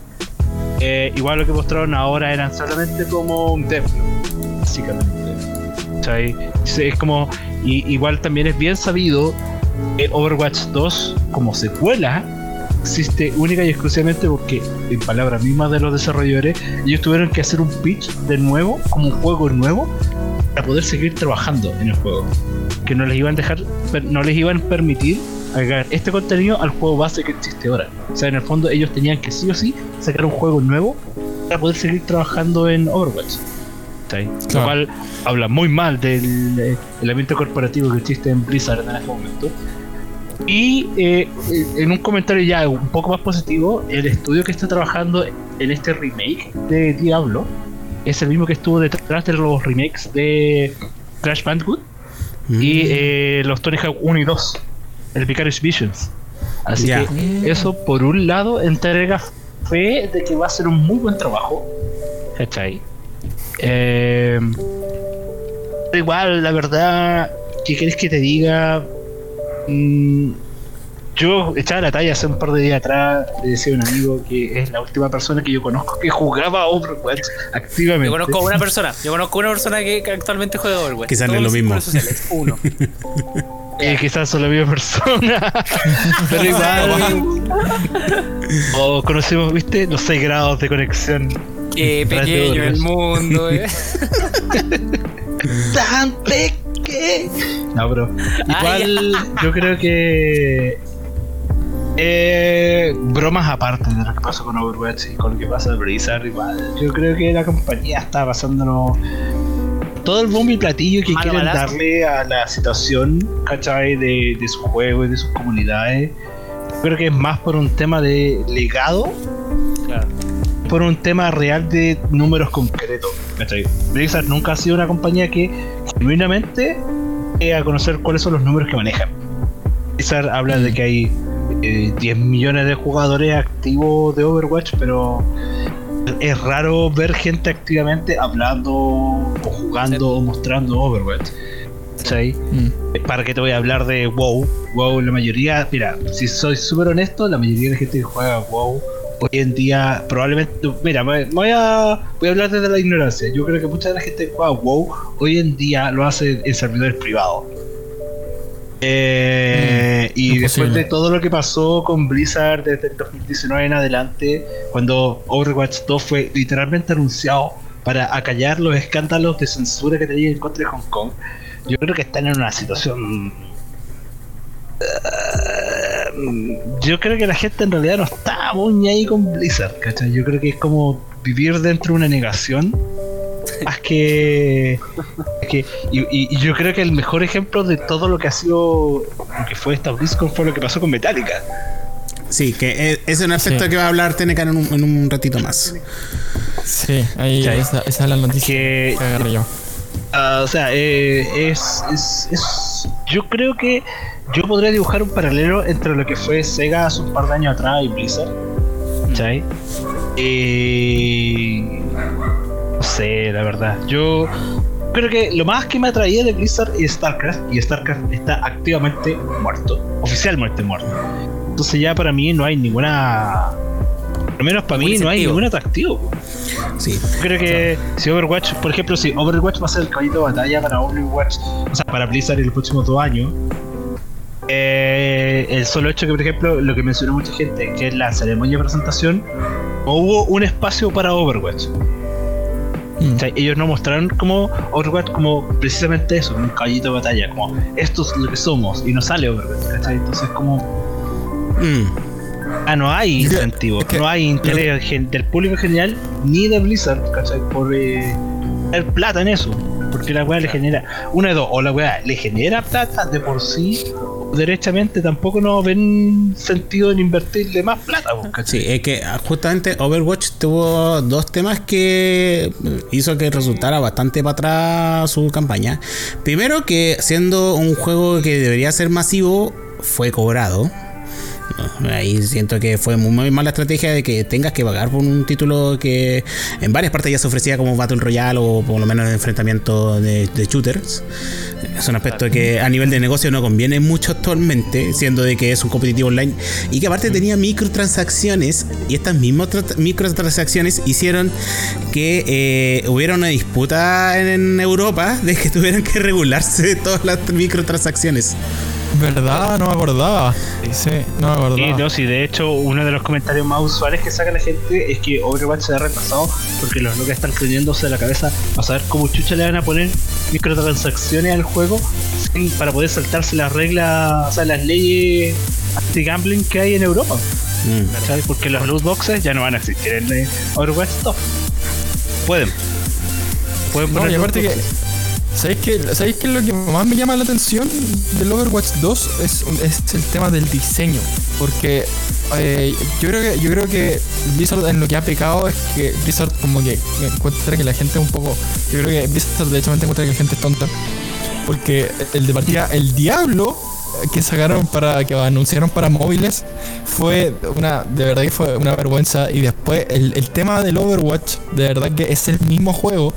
Eh, igual lo que mostraron ahora eran solamente como un demo, básicamente. Sí, Es como, y, igual también es bien sabido que Overwatch 2 como secuela existe única y exclusivamente porque, en palabras mismas de los desarrolladores, ellos tuvieron que hacer un pitch de nuevo, como un juego nuevo, para poder seguir trabajando en el juego. Que no les iban a dejar, no les iban a permitir agregar este contenido al juego base que existe ahora. O sea, en el fondo ellos tenían que sí o sí sacar un juego nuevo para poder seguir trabajando en Overwatch. Lo cual habla muy mal del eh, el ambiente corporativo que existe en Blizzard en este momento. Y eh, eh, en un comentario ya un poco más positivo, el estudio que está trabajando en este remake de Diablo es el mismo que estuvo detrás de los remakes de Crash Bandicoot y eh, los Tony Hawk 1 y 2, el Vicarious Visions. Así que eso, por un lado, entrega fe de que va a ser un muy buen trabajo. ¿Cachai? Eh, igual, la verdad, ¿qué quieres que te diga? Mm, yo echaba la talla hace un par de días atrás, le decía a un amigo que es la última persona que yo conozco que jugaba Overwatch activamente. Yo conozco a una persona, yo conozco a una persona que, actualmente juega Overwatch. Quizás no es lo mismo. sociales, Uno. [LAUGHS] Eh, quizás son la misma persona. [LAUGHS] Pero igual. o conocemos, viste, los 6 grados de conexión. Qué pequeño el mundo, eh. [LAUGHS] tan pequeño. No, bro. Igual yo creo que. Eh, bromas aparte de lo que pasó con Overwatch y con lo que pasa en Blizzard, igual. Yo creo que la compañía está pasándonos todo el boom y platillo que Malo quieren balazo. darle a la situación, ¿cachai? De, de su juego y de sus comunidades. Creo que es más por un tema de legado Claro. por un tema real de números concretos. ¿cachai? Blizzard nunca ha sido una compañía que genuinamente llegue a conocer cuáles son los números que manejan. Blizzard habla de que hay eh, 10 millones de jugadores activos de Overwatch, pero es raro ver gente activamente hablando o jugando o mostrando Overwatch. ¿Cachai? Mm. ¿Para qué te voy a hablar de WoW? WoW, la mayoría, mira, si soy súper honesto, la mayoría de la gente que juega WoW hoy en día probablemente, mira, me me voy a, voy a hablar desde la ignorancia. Yo creo que mucha de la gente que juega WoW hoy en día lo hace en servidores privados. Eh, y imposible. después de todo lo que pasó con Blizzard desde el 2019 en adelante, cuando Overwatch 2 fue literalmente anunciado para acallar los escándalos de censura que tenía en contra de Hong Kong, yo creo que están en una situación. eh, yo creo que la gente en realidad no está muy ahí con Blizzard, ¿cachai? Yo creo que es como vivir dentro de una negación. Más que. que y, y- y yo creo que el mejor ejemplo de todo lo que ha sido. Lo que fue esta BlizzCon fue lo que pasó con Metallica. Sí, que es, es un aspecto Sí. que va a hablar TNK en un, en un ratito más. Sí, ahí Sí. esa, esa es la noticia Que que agarré yo. Ah, o sea, eh, es, es, es- Yo creo que yo podría dibujar un paralelo entre lo que fue Sega hace un par de años atrás y Blizzard. ¿Cachai? Eh, no sé, la verdad. Yo creo que lo más que me atraía de Blizzard es StarCraft. Y StarCraft está activamente muerto. Oficialmente muerto. Entonces ya para mí no hay ninguna... Al menos para mí no hay ningún atractivo. Sí. Creo que si Overwatch, por ejemplo, si Overwatch va a ser el caballito de batalla para Overwatch, o sea, para Blizzard en los próximos dos años, eh, el solo hecho que, por ejemplo, lo que mencionó mucha gente, que es la ceremonia de presentación, no hubo un espacio para Overwatch. Mm. O sea, ellos no mostraron como Overwatch como precisamente eso, un caballito de batalla, como esto es lo que somos, y no sale Overwatch, ¿cachai? Entonces como Mm. Ah, no hay incentivo, es que- no hay interés del público en general ni de Blizzard, ¿cachai? Por eh, plata en eso. Porque la weá le genera, una de dos, o la weá le genera plata de por sí, derechamente tampoco no ven sentido en invertirle más plata, pues. Sí, es que justamente Overwatch tuvo dos temas que hizo que resultara bastante para atrás su campaña. Primero que siendo un juego que debería ser masivo, fue cobrado. Ahí siento que fue muy, mala estrategia de que tengas que pagar por un título que en varias partes ya se ofrecía como Battle Royale o por lo menos enfrentamiento de, de shooters. Es un aspecto que a nivel de negocio no conviene mucho actualmente, siendo de que es un competitivo online y que aparte tenía microtransacciones y estas mismas tra- microtransacciones hicieron que eh, hubiera una disputa en Europa de que tuvieran que regularse [LAUGHS] todas las microtransacciones. ¿Verdad? No me acordaba. Sí, no me acordaba. Sí, no, sí, de hecho, uno de los comentarios más usuales que saca la gente es que Overwatch se ha retrasado porque los locos están creyéndose de la cabeza a saber cómo chucha le van a poner microtransacciones al juego sin- para poder saltarse las reglas, o sea, las leyes anti-gambling que hay en Europa. Mm. ¿cachai? Porque los loot boxes ya no van a existir en eh, Overwatch 2. Pueden. Pueden No, poner y loot aparte que. ¿Sabéis qué, ¿Sabéis qué es lo que más me llama la atención del Overwatch 2? Es, es el tema del diseño. Porque eh, yo creo que yo creo que Blizzard en lo que ha pecado es que Blizzard como que encuentra que la gente es un poco. Yo creo que Blizzard de hecho encuentra que la gente es tonta. Porque el de partida, el Diablo que sacaron para, que anunciaron para móviles, fue una, de verdad que fue una vergüenza. Y después el, el tema del Overwatch, de verdad que es el mismo juego.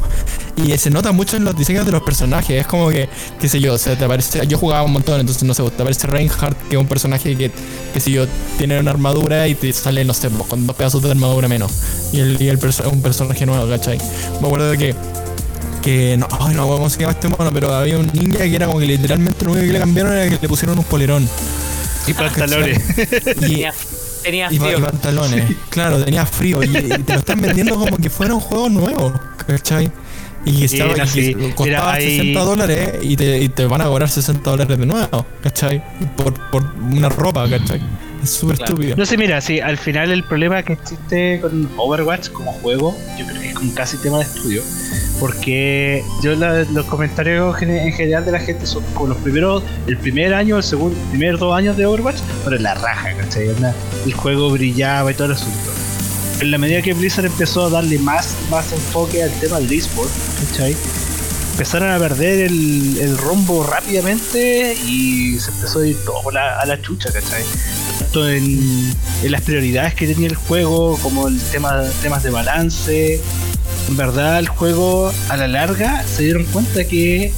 Y se nota mucho en los diseños de los personajes. Es como que, qué sé yo, o sea, te aparece. Yo jugaba un montón, entonces no sé, te aparece Reinhardt, que es un personaje que, qué sé yo, tiene una armadura y te sale, no sé, con dos pedazos de armadura menos. Y el, y el un personaje nuevo, ¿cachai? Me acuerdo de que. Que no, ay, no, ¿cómo se llama este mono? Pero había un ninja que era como que literalmente lo único que le cambiaron era que le pusieron un polerón. Y pantalones. Y, Tenía, tenía y, pa- frío. y pantalones. Claro, tenía frío. Y, y te lo están vendiendo como que fuera un juego nuevo, ¿cachai? Y estaba, Era y costaba Era ahí- 60 dólares y te, y te van a cobrar 60 dólares de nuevo, ¿cachai? Por, por una ropa, ¿cachai? Es súper Claro. estúpido. No sé, mira, sí, al final el problema que existe con Overwatch como juego, yo creo que es como casi tema de estudio. Porque yo la- los comentarios en general de la gente son como los primeros, el primer año, el segundo, primeros dos años de Overwatch, pero en la raja, ¿cachai? El juego brillaba y todo el asunto. En la medida que Blizzard empezó a darle más, más enfoque al tema del eSport, ¿cachai? Empezaron a perder el, el rumbo rápidamente y se empezó a ir todo a la, chucha, ¿cachai? Tanto en, en las prioridades que tenía el juego, como el tema temas de balance. En verdad, el juego a la larga se dieron cuenta que.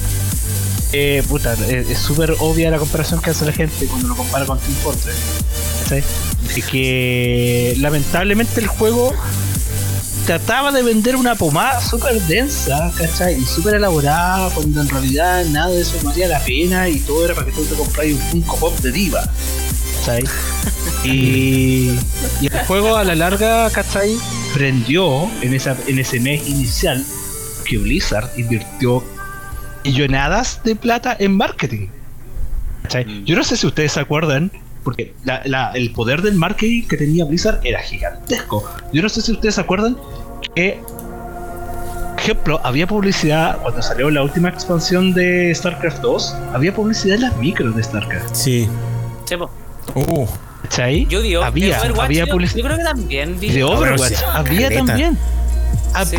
eh, puta, es súper obvia la comparación que hace la gente cuando lo compara con Team Fortress. ¿cachai? De que lamentablemente el juego trataba de vender una pomada súper densa, ¿cachai? Y súper elaborada, cuando en realidad nada de eso valía la pena y todo era para que tú te compras un Funko Pop de diva, ¿cachai? [LAUGHS] Y, y el juego a la larga, ¿cachai? Prendió en, esa, en ese mes inicial que Blizzard invirtió millonadas de plata en marketing. ¿cachai? Yo no sé si ustedes se acuerdan, porque la- la- el poder del marketing que tenía Blizzard era gigantesco. Yo no sé si ustedes se acuerdan que, por ejemplo, había publicidad cuando salió la última expansión de StarCraft 2, había publicidad en las micros de StarCraft. Sí. Sí, po. Uh, ¿Cachai? Yo vi había, había yo, publicidad. yo creo que también. De Overwatch había también. A Sí,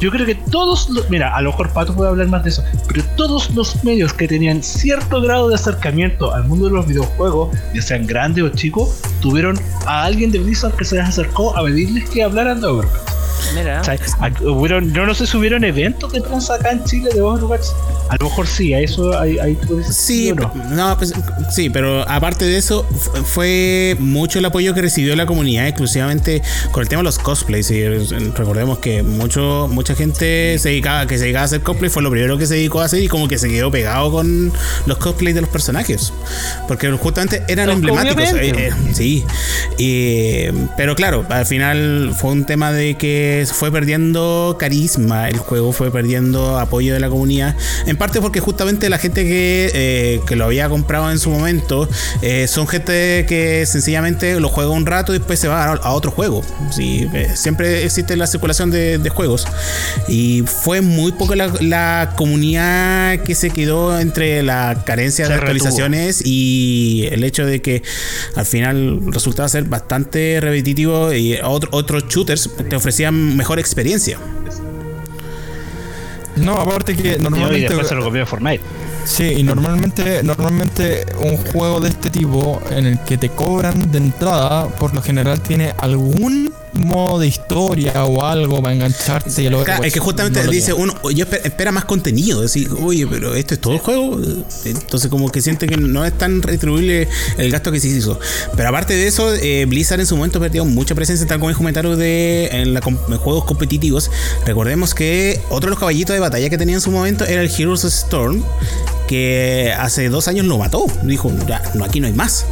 yo creo que todos los. Mira, a lo mejor Pato puede hablar más de eso, pero todos los medios que tenían cierto grado de acercamiento al mundo de los videojuegos, ya sean grandes o chicos, tuvieron a alguien de Blizzard que se les acercó a pedirles que hablaran de Overwatch. Mira. O sea, a- hubieron, yo no sé si hubieron eventos de prensa acá en Chile de Overwatch. A lo mejor sí, a eso ahí, ahí tú dices Sí, no. no, pues, sí, pero aparte de eso, fu- fue mucho el apoyo que recibió la comunidad, exclusivamente con el tema de los cosplays. Y eh, recordemos que mucho, mucha gente se dedicaba, que se dedicaba a hacer cosplay, fue lo primero que se dedicó a hacer y como que se quedó pegado con los cosplays de los personajes. Porque justamente eran Pues, emblemáticos. eh, eh, sí. Y, pero claro, al final fue un tema de que fue perdiendo carisma el juego, fue perdiendo apoyo de la comunidad. En parte porque justamente la gente que, eh, que lo había comprado en su momento eh, son gente que sencillamente lo juega un rato y después se va a, a otro juego. Sí, eh, siempre existe la circulación de, de juegos. Y fue muy poco la, la comunidad que se quedó entre la carencia Se de retuvo. actualizaciones y el hecho de que al final resultaba ser bastante repetitivo y otro- otros shooters te ofrecían mejor experiencia. no, aparte que Y normalmente. después se lo comió Fortnite. Sí, y normalmente, normalmente un juego de este tipo en el que te cobran de entrada, por lo general tiene algún modo de historia o algo para engancharte. y el Claro, es que justamente no lo dice uno, yo espe- espera más contenido, decir, oye, pero esto es todo el juego. Entonces como que siente que no es tan retribuible el gasto que se hizo. Pero aparte de eso, eh, Blizzard en su momento perdió mucha presencia, tal como el comentario de en, la com- en juegos competitivos. Recordemos que otro de los caballitos de batalla que tenía en su momento era el Heroes Storm, que hace dos años lo mató. Dijo, ya, no, aquí no hay más.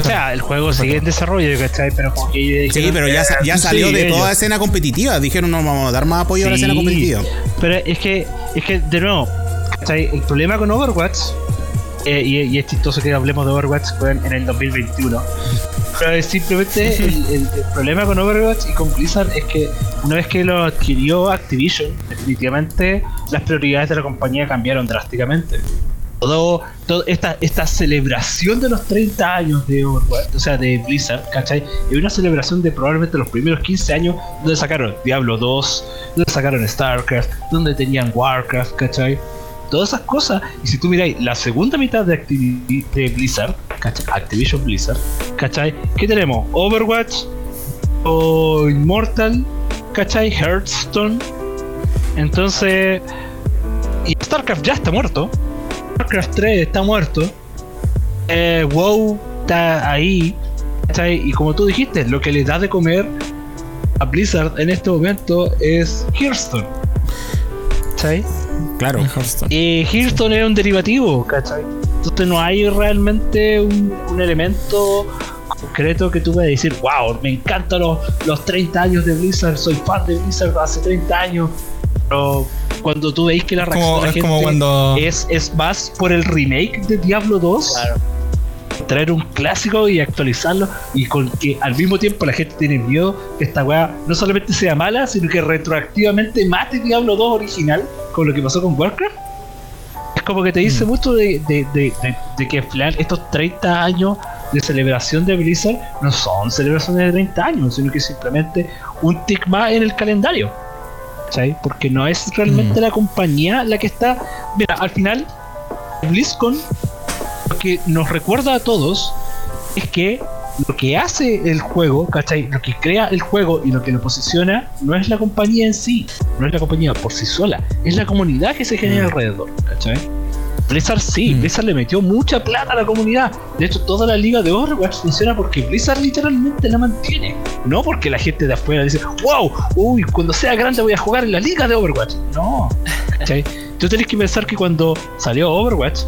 O sea, el juego sigue en desarrollo, ¿cachai? Pero como que Sí, pero ya, sí, salió de ellos. toda escena competitiva. Dijeron, no, vamos a dar más apoyo a la escena competitiva. Pero es que, es que de nuevo, ¿cachai? el problema con Overwatch, eh, y, y es chistoso que hablemos de Overwatch en, en el 2021. Pero es simplemente el, el- el problema con Overwatch y con Blizzard es que una vez que lo adquirió Activision, definitivamente las prioridades de la compañía cambiaron drásticamente. Todo, esta, esta celebración de los 30 años de Overwatch, o sea, de Blizzard, ¿cachai? Es una celebración de probablemente los primeros 15 años donde sacaron Diablo 2, donde sacaron StarCraft, donde tenían Warcraft, ¿cachai? Todas esas cosas. Y si tú miráis la segunda mitad de, de Blizzard, ¿cachai? Activision Blizzard, ¿cachai? ¿Qué tenemos? Overwatch, o Immortal, ¿cachai? Hearthstone, Entonces, y StarCraft ya está muerto. StarCraft 3 está muerto. Eh, WoW está ahí. ¿cachai? Y como tú dijiste, lo que le da de comer a Blizzard en este momento es Hearthstone. ¿cachai? Claro. Hearthstone. Y Hearthstone era un derivativo, ¿cachai? Entonces no hay realmente un, un elemento concreto que tú puedas decir, wow, me encantan los, los 30 años de Blizzard, soy fan de Blizzard hace 30 años. Pero cuando tú veis que la Es reacción como, de la es como gente cuando. es, es más por el remake de Diablo 2, traer un clásico y actualizarlo, y con que al mismo tiempo la gente tiene miedo que esta weá no solamente sea mala, sino que retroactivamente mate Diablo 2 original, con lo que pasó con Warcraft. Es como que te dice mucho de, de- de- de- de que al final estos 30 años de celebración de Blizzard no son celebraciones de 30 años, sino que simplemente un tick más en el calendario. ¿Cachai? Porque no es realmente Mm. la compañía la que está. Mira, al final, BlizzCon lo que nos recuerda a todos es que lo que hace el juego, ¿cachai? Lo que crea el juego y lo que lo posiciona no es la compañía en sí, no es la compañía por sí sola, es la comunidad que se genera alrededor, ¿cachai? Blizzard sí, Mm. Blizzard le metió mucha plata a la comunidad. De hecho, toda la liga de Overwatch funciona porque Blizzard literalmente la mantiene. No porque la gente de afuera dice, wow, uy, cuando sea grande voy a jugar en la liga de Overwatch. No, ¿cachai? Tú tenés que pensar que cuando salió Overwatch,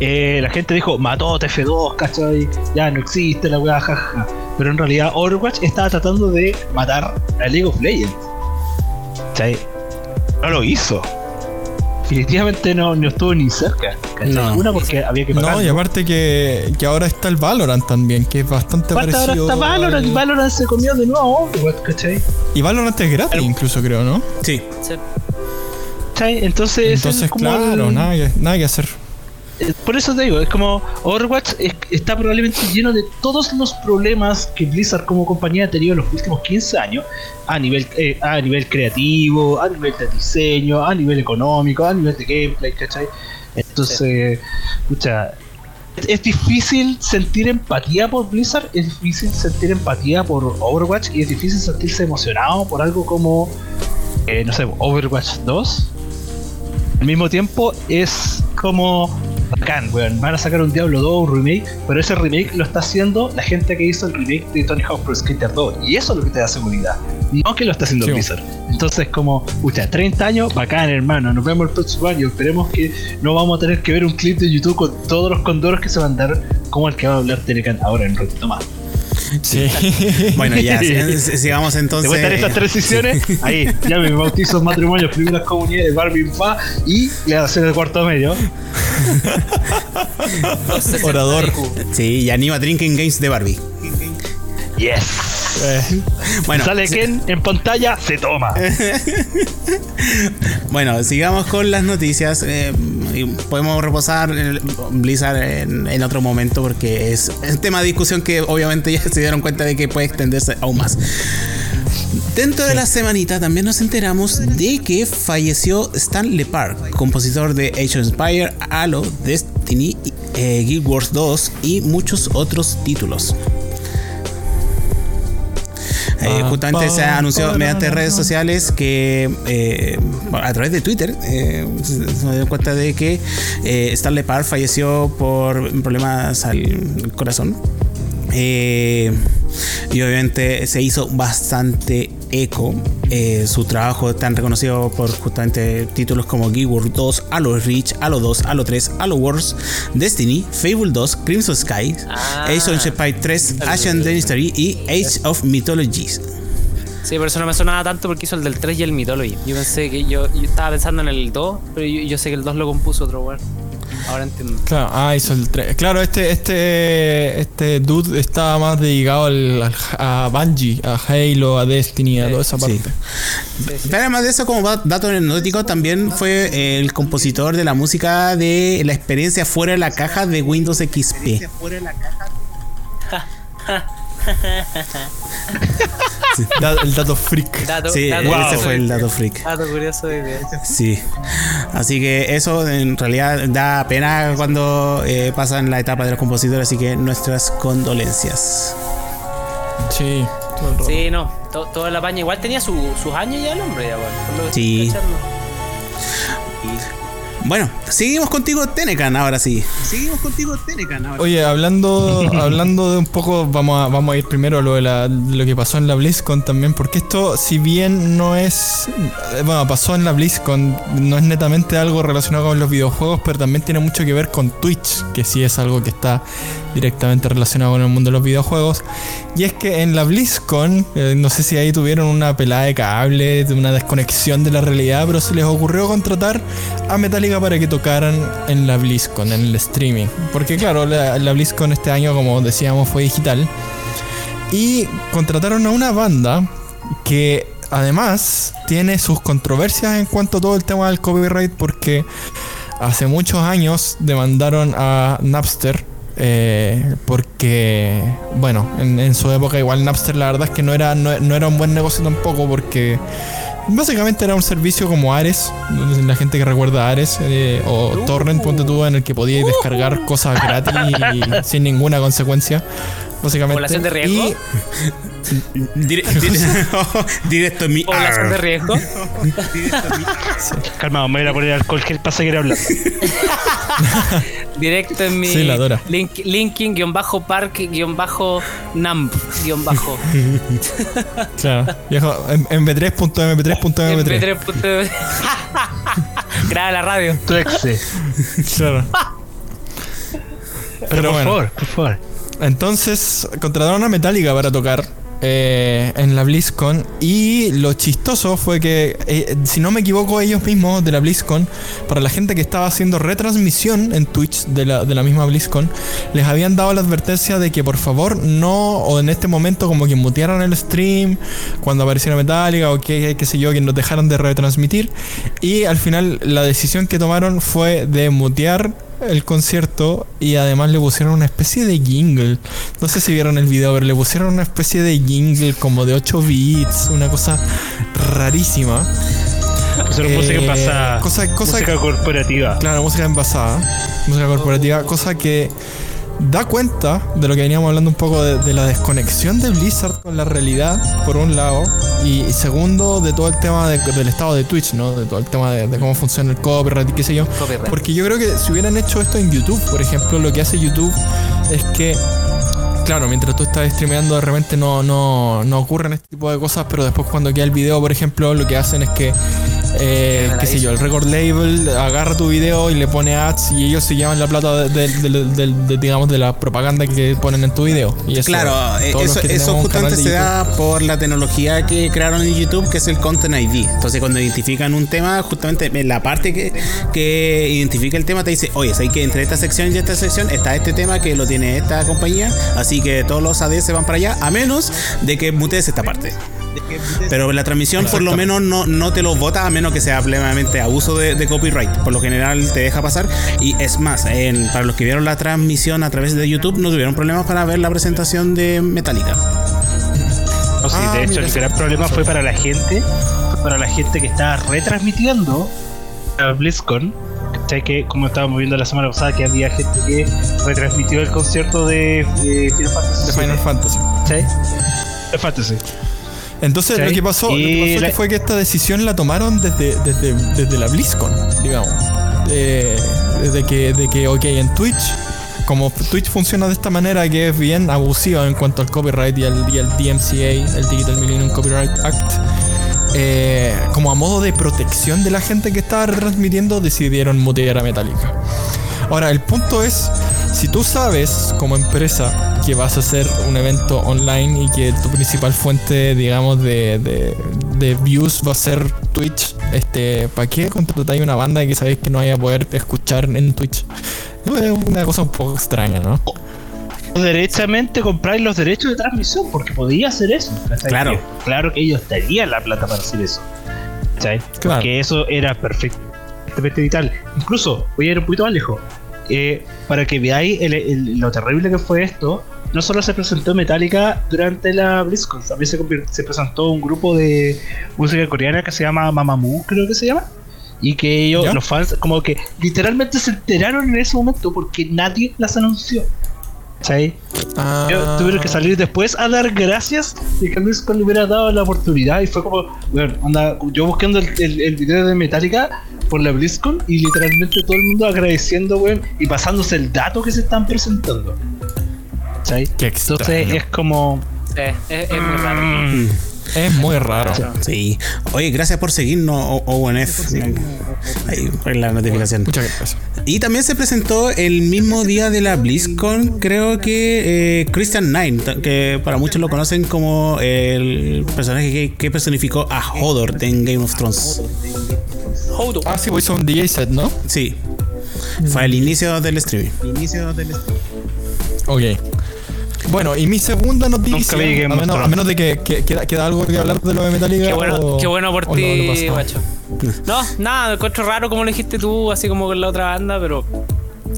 eh, la gente dijo, mató TF2, ¿cachai? Ya no existe la weá, jaja. Pero en realidad Overwatch estaba tratando de matar a League of Legends. ¿Cachai? No lo hizo. Definitivamente no, no estuvo ni cerca. No. Una porque había que pagar. No, y aparte que, que ahora está el Valorant también, que es bastante Aparte ahora parecido. está Valorant y Valorant se comió de nuevo ¿cachai? Y Valorant es gratis, incluso creo, ¿no? Sí. Entonces, Entonces, es como claro, el- nada que, nada que hacer. Eh, Por eso te digo, es como Overwatch es- está probablemente lleno de todos los problemas que Blizzard como compañía ha tenido en los últimos 15 años a nivel eh, a nivel creativo, a nivel de diseño, a nivel económico, a nivel de gameplay, ¿cachai? Entonces, escucha, es, es difícil sentir empatía por Blizzard, es difícil sentir empatía por Overwatch y es difícil sentirse emocionado por algo como, eh, no sé, Overwatch 2 al mismo tiempo es como bacán, weón. Van a sacar un Diablo 2, un remake, pero ese remake lo está haciendo la gente que hizo el remake de Tony Hawk Pro Skater 2. Y eso es lo que te da seguridad. No que lo está haciendo Sí. Blizzard. Entonces, como, pucha, 30 años, bacán, hermano. Nos vemos el próximo año. Esperemos que no vamos a tener que ver un clip de YouTube con todos los condoros que se van a dar, como el que va a hablar Telecan ahora en un ratito más. Sí. [LAUGHS] Bueno, ya, si- si- sigamos entonces. De estas tres sesiones, ahí, [LAUGHS] ya me bautizo matrimonios, primeras comunidades, Barbie Fa y le hacer el cuarto medio. [LAUGHS] Orador. Sí, y anima Drinking Games de Barbie. Yes. Eh, Bueno, Sale Ken en pantalla, se toma. [LAUGHS] Bueno, sigamos con las noticias. eh, podemos reposar el Blizzard en, en otro momento porque es el tema de discusión que obviamente ya [LAUGHS] se dieron cuenta de que puede extenderse aún más. Dentro de la semanita también nos enteramos de que falleció Stan Lepard, compositor de Age of Empire, Halo, Destiny, eh, Guild Wars 2 y muchos otros títulos. Eh, Pa, justamente se anunció mediante redes sociales que eh, a través de Twitter eh, se dio cuenta de que eh, Stan Lepard falleció por problemas al corazón. Eh, y obviamente se hizo bastante eco. Eh, su trabajo tan reconocido por justamente títulos como Guild Wars 2, Halo Reach, Halo 2, Halo 3, Halo Wars, Destiny, Fable 2, Crimson Sky, Ah. Age of Empires 3, Asian Dynasty y Age of Mythologies. Sí, por eso no me sonaba tanto porque hizo el del 3 y el Mythology. Yo pensé que yo, yo estaba pensando en el 2, pero yo, yo sé que el 2 lo compuso otro weón. Ahora entiendo. Claro, ah, hizo el 3. Claro, este, este, este dude estaba más dedicado al, al- a Bungie, a Halo, a Destiny, a toda esa Sí. parte. Pero además de eso, como va- dato anecdótico, también fue eh, el compositor de la música de la experiencia fuera de la caja de Windows XP. Da- el dato freak. Dato, Sí, dato, ese fue el dato freak. Dato curioso de de- Sí. Así que eso en realidad da pena cuando eh, pasan la etapa de los compositores, así que nuestras condolencias. Sí. Sí, no. to- toda la paña. Igual tenía su- sus años ya el hombre, ya, bueno, por lo que Sí. estoy. Bueno, seguimos contigo, Tenecan, ahora sí. Seguimos contigo, Tenecan, ahora Oye, hablando, [LAUGHS] hablando de un poco, vamos a, vamos a ir primero a lo, de la- lo que pasó en la BlizzCon también, porque esto, si bien no es, eh, bueno, pasó en la BlizzCon, no es netamente algo relacionado con los videojuegos, pero también tiene mucho que ver con Twitch, que sí es algo que está directamente relacionado con el mundo de los videojuegos. Y es que en la BlizzCon, eh, no sé si ahí tuvieron una pelada de cable, de una desconexión de la realidad, pero se les ocurrió contratar a Metallica para que tocaran en la BlizzCon, en el streaming. Porque claro, la, BlizzCon este año, como decíamos, fue digital. Y contrataron a una banda que además tiene sus controversias en cuanto a todo el tema del copyright porque hace muchos años demandaron a Napster eh, porque, bueno, en, su época igual Napster la verdad es que no era, no era un buen negocio tampoco porque básicamente era un servicio como Ares, la gente que recuerda Ares eh, o Torrent, ponte tú, en el que podíais descargar cosas gratis y [LAUGHS] sin ninguna consecuencia. Básicamente. ¿Población de riesgo? Y Dire- [LAUGHS] dire- [LAUGHS] directo en mi Población de riesgo. Calma, me voy a poner alcohol gel para seguir hablando. [LAUGHS] Directo en mi Sí, la adora. link, linking guion bajo park guion bajo namp guion bajo claro, viejo, en- mp3.mp3.mp3. MP3. Graba la radio. Tu exe. Claro. Pero, Pero por bueno. favor, por favor. Entonces contrataron a Metallica para tocar eh, en la BlizzCon y lo chistoso fue que, eh, si no me equivoco, ellos mismos de la BlizzCon, para la gente que estaba haciendo retransmisión en Twitch de la, de la misma BlizzCon, les habían dado la advertencia de que por favor no, o en este momento como que mutearan el stream cuando apareciera Metallica o que, qué sé yo, que nos dejaran de retransmitir. Y al final la decisión que tomaron fue de mutear el concierto y además le pusieron una especie de jingle. No sé si vieron el video, pero le pusieron una especie de jingle como de 8 bits, una cosa rarísima. Eso era música Eh, pasada. cosa- cosa- música corporativa. Claro, música envasada, música corporativa, cosa que da cuenta de lo que veníamos hablando un poco de, de la desconexión de Blizzard con la realidad, por un lado, y, y segundo, de todo el tema de- del estado de Twitch, ¿no? De todo el tema de, de cómo funciona el copyright y qué sé yo. Copyright. Porque yo creo que si hubieran hecho esto en YouTube, por ejemplo, lo que hace YouTube es que Claro, mientras tú estás streameando de repente no, no, no ocurren este tipo de cosas, pero después cuando queda el video, por ejemplo, lo que hacen es que, eh, qué sé yo, el record label agarra tu video y le pone ads y ellos se llevan la plata de, de- de- de- de- digamos, de la propaganda que ponen en tu video. Y eso, Claro, eh, eso, justamente se da por la tecnología que crearon en YouTube, que es el Content ID. Entonces, cuando identifican un tema, justamente en la parte que, que identifica el tema, te dice, oye, hay que entre esta sección y esta sección está este tema que lo tiene esta compañía, así que todos los AD se van para allá, a menos de que mutees esta parte. Pero la transmisión por lo menos no, no te lo vota a menos que sea plenamente abuso de, de copyright. Por lo general te deja pasar. Y es más, en- para los que vieron la transmisión a través de YouTube no tuvieron problemas para ver la presentación de Metallica. No, sí, Ah, de hecho, mira, el gran problema fue para la gente, fue para la gente que estaba retransmitiendo a BlizzCon. ¿Cachai? Que, como estábamos viendo la semana pasada, que había gente que retransmitió el concierto de, de Final Fantasy. de Final Fantasy. ¿Cachai? De Fantasy. Entonces Sí. lo que pasó, lo que Y pasó la- que fue que esta decisión la tomaron desde, desde, desde la BlizzCon, digamos. Eh, desde que, de que, ok, en Twitch, como Twitch funciona de esta manera que es bien abusiva en cuanto al copyright y al, y al DMCA, el Digital Millennium Copyright Act, eh, como a modo de protección de la gente que estaba retransmitiendo, decidieron mutear a Metallica. Ahora, el punto es, si tú sabes como empresa que vas a hacer un evento online y que tu principal fuente, digamos, de, de- de views va a ser Twitch, este, ¿para qué contratáis una banda que sabéis que no vaya a poder escuchar en Twitch? Es una cosa un poco extraña, ¿no? Derechamente compráis los derechos de transmisión, porque podía hacer eso. Claro. Que- Claro que ellos tenían la plata para hacer eso. ¿cachai? Claro. Porque eso era perfectamente vital. Incluso, voy a ir un poquito más lejos. Eh, para que veáis el- el- lo terrible que fue esto, no solo se presentó Metallica durante la BlizzCon, también se, se presentó un grupo de música coreana que se llama Mamamoo, creo que se llama. Y que ellos, ¿Ya? los fans, como que literalmente se enteraron en ese momento porque nadie las anunció. ¿Cachai? Ah, Yo- Tuvieron que salir después a dar gracias de que BlizzCon le hubiera dado la oportunidad y fue como, bueno, onda, yo buscando el, el, el video de Metallica por la BlizzCon y literalmente todo el mundo agradeciendo, weón, y pasándose el dato que se están presentando. ¿Cachai? Qué Entonces es como... Sí, es, es muy raro. mm, Es muy raro. Sí. Oye, gracias por seguirnos, ONF. Ahí, en la notificación. Muchas gracias. Y también se presentó el mismo día de la BlizzCon, creo que eh, Christian Nine, que para muchos lo conocen como el personaje que, que personificó a Hodor en Game of Thrones. Hold Ah, sí, pues hizo un DJ set, ¿no? Sí. Fue el inicio del streaming. Inicio del Ok. Bueno, y mi segunda noticia, Nunca vi Game a of menos, a Thrones. menos de que, que- queda, queda algo que hablar de lo de Metallica. Qué bueno, o- qué bueno por ti, guacho. No, nada, me encuentro raro como lo dijiste tú, así como con la otra banda, pero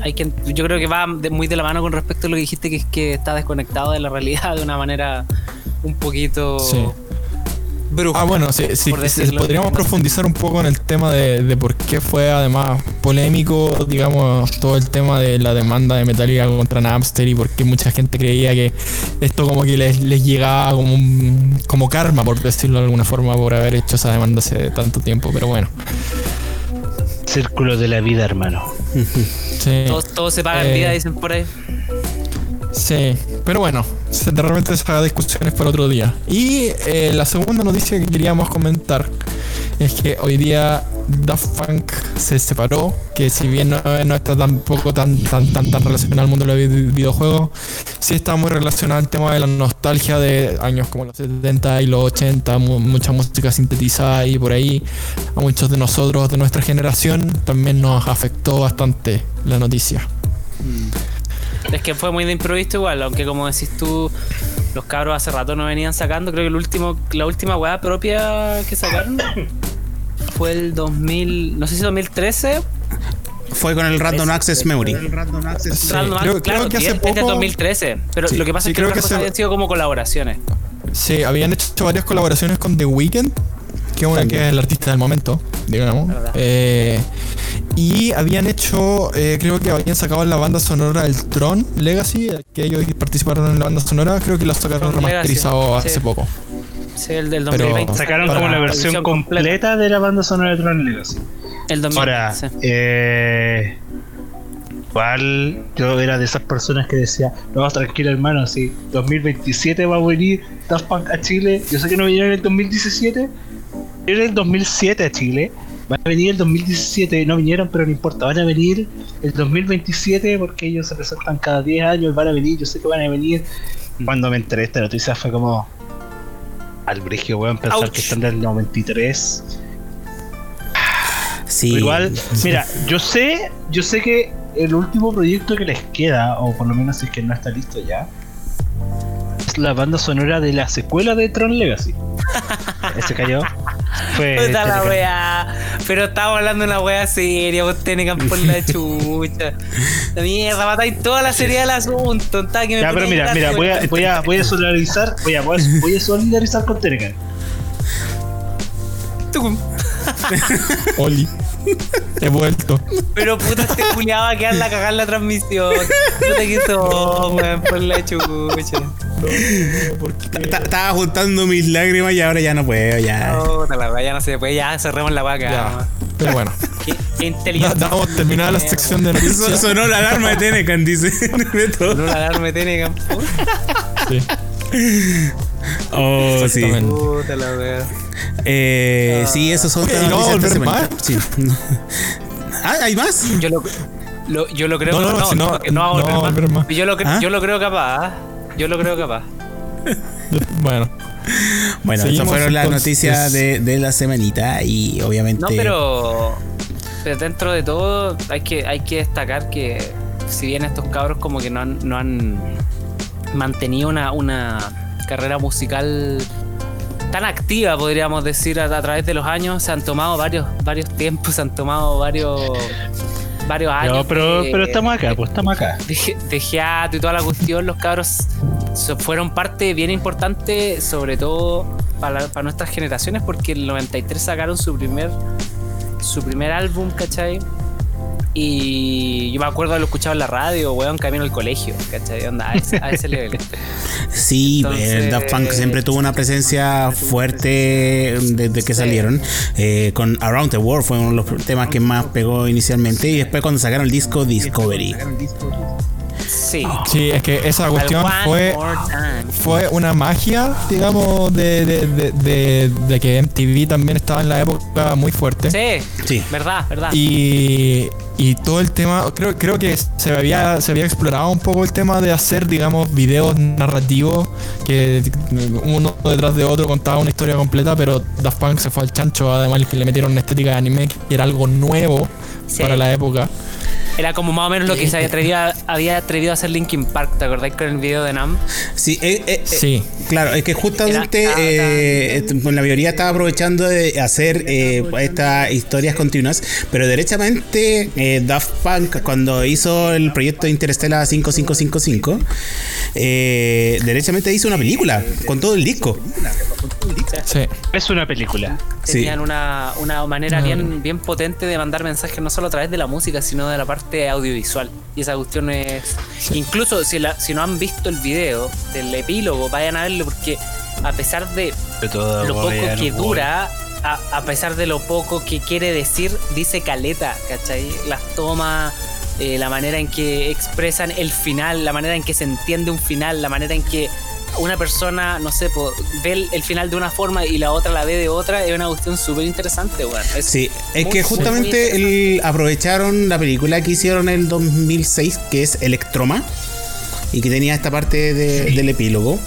hay que, yo creo que va de- muy de la mano con respecto a lo que dijiste, que es que está desconectado de la realidad de una manera un poquito Sí. Bruja. Ah, bueno, sí, sí, podríamos profundizar un poco en el tema de, de por qué fue además polémico, digamos, todo el tema de la demanda de Metallica contra Napster y por qué mucha gente creía que esto como que les, les llegaba como, un- como karma, por decirlo de alguna forma, por haber hecho esa demanda hace tanto tiempo, pero bueno. Círculo de la vida, hermano. Sí. todo, todo se paga en Eh, vida, dicen por ahí. Sí, pero bueno, de repente esas discusiones para otro día. Y eh, la segunda noticia que queríamos comentar es que hoy día Daft Punk se separó, que si bien no, está tampoco tan, tan, tan, tan relacionado al mundo de los vide- videojuegos, sí está muy relacionado al tema de la nostalgia de años como los 70 y los 80, mu- mucha música sintetizada y por ahí. A muchos de nosotros de nuestra generación también nos afectó bastante la noticia. Es que fue muy de improviso igual, aunque como decís tú, los cabros hace rato no venían sacando, creo que el último, la última weá propia que sacaron [COUGHS] fue el 2000, no sé si 2013. Fue con el Random Access Memory. Sí, Random creo- Access, creo claro, que hace es del poco- 2013. Pero Sí, lo que pasa sí, es que creo otras que cosas se- habían sido como colaboraciones. Sí, habían hecho varias colaboraciones con The Weeknd, que es una que es el artista del momento, digamos. Eh, y habían hecho, eh, creo que habían sacado la banda sonora del Tron Legacy, que ellos participaron en la banda sonora, creo que la sacaron Tron remasterizado Legacy, hace sí. poco. Sí, el del Pero- 2020. Sacaron Para- como la versión completa de la banda sonora de Tron Legacy. El 2020. Ahora, sí. eh, igual yo era de esas personas que decía, no, tranquilo hermano, si 2027 va a venir Daft Punk a Chile, yo sé que no vinieron en el 2017, vinieron en el 2007 a Chile, van a venir el 2017, no vinieron, pero no importa, van a venir el 2027 porque ellos se presentan cada 10 años, van a venir, yo sé que van a venir. Cuando me enteré de esta noticia fue como al brigio, weón, pensar Ouch. que están del 93. Sí. Igual, mira, yo sé, yo sé que el último proyecto que les queda, o por lo menos si es que no está listo ya, es la banda sonora de la secuela de Tron Legacy. [LAUGHS] Ese cayó. Fue Puta la wea. Pero estamos hablando de una wea seria, vos tenés por la [LAUGHS] chucha. La mierda, matáis toda la seriedad del asunto. está, que me Ya, pero mira, mira, voy a, voy a, voy a solidarizar, voy a, voy a, [LAUGHS] solidarizar con Telecan. Tucum. [LAUGHS] Oli. He vuelto. Pero puta, este culiado va a quedar la cagar la transmisión. Puta que son, weón, por la chucha. Ta- Estaba juntando mis lágrimas y ahora ya no puedo, ya. Puta la ya no se puede, ya cerremos la. Ya. nomás. Pero bueno, [LAUGHS] Qué, inteligente. terminada la sección de noticias. [LAUGHS] Sonó la alarma de Tenecan, dice. [LAUGHS] No la alarma tiene campo. Sí, Oh, sí. Puta la wea. Eh, sí, esos son Oye, todas ¿y no va a noticias de volver semana. Sí. Ah, ¿hay más? Yo lo, lo- yo lo creo No, no, no, no, que no no. Yo lo, cre- ¿Ah? Yo lo creo capaz. [LAUGHS] Bueno, Bueno, esas fueron las noticias de, de la semanita y obviamente. No, pero, pero dentro de todo hay que, hay que destacar que si bien estos cabros como que no han, no han mantenido una, una carrera musical tan activa, podríamos decir, a, a través de los años, se han tomado varios, varios tiempos, se han tomado varios, varios años. No, pero, de- pero estamos acá, pues estamos acá. de, de hiato y toda la cuestión, los cabros fueron parte bien importante, sobre todo para, para nuestras generaciones, porque en el 93 sacaron su primer su primer álbum, ¿cachai? Y yo me acuerdo de lo escuchado en la radio, weón, camino al colegio, ¿cachai? Onda, a ese, a ese nivel. [LAUGHS] Sí, Entonces- Daft Punk siempre tuvo una presencia fuerte desde que salieron. Eh, con Around the World fue uno de los temas que más pegó inicialmente. Y después cuando sacaron el disco Discovery. Sí. Sí, es que esa cuestión fue, fue una magia, digamos, de, de, de, de- de que MTV también estaba en la época muy fuerte. Sí, Sí. verdad, verdad. Y, y todo el tema, creo, creo que se había, se había explorado un poco el tema de hacer, digamos, videos narrativos que uno detrás de otro contaba una historia completa, pero Daft Punk se fue al chancho, además que le metieron una estética de anime que era algo nuevo Sí. para la época. Era como más o menos lo que se había atrevido, a- había atrevido a hacer Linkin Park, ¿te acordás con el video de Nam? Sí, eh, eh, eh, Sí. Claro, es que justamente Era- eh, la mayoría estaba aprovechando de hacer eh, estas historias continuas, pero derechamente eh, Daft Punk cuando hizo el proyecto Interstellar 5555, eh, derechamente hizo una película con todo el disco. Sí. Es una película. Sí. Tenían una, una manera No. bien, bien potente de mandar mensajes no solo a través de la música, sino de la parte audiovisual. Y esa cuestión es... Incluso si, la- si no han visto el video del epílogo, vayan a verlo porque a pesar de De todo lo poco que dura, a, a pesar de lo poco que quiere decir, dice caleta, ¿cachai? Las tomas, eh, la manera en que expresan el final, la manera en que se entiende un final, la manera en que una persona, no sé, po, ve el, el final de una forma y la otra la ve de otra, es una cuestión súper interesante, weón. Sí, es muy, que justamente el- aprovecharon la película que hicieron en el 2006, que es Electroma, y que tenía esta parte de- del epílogo.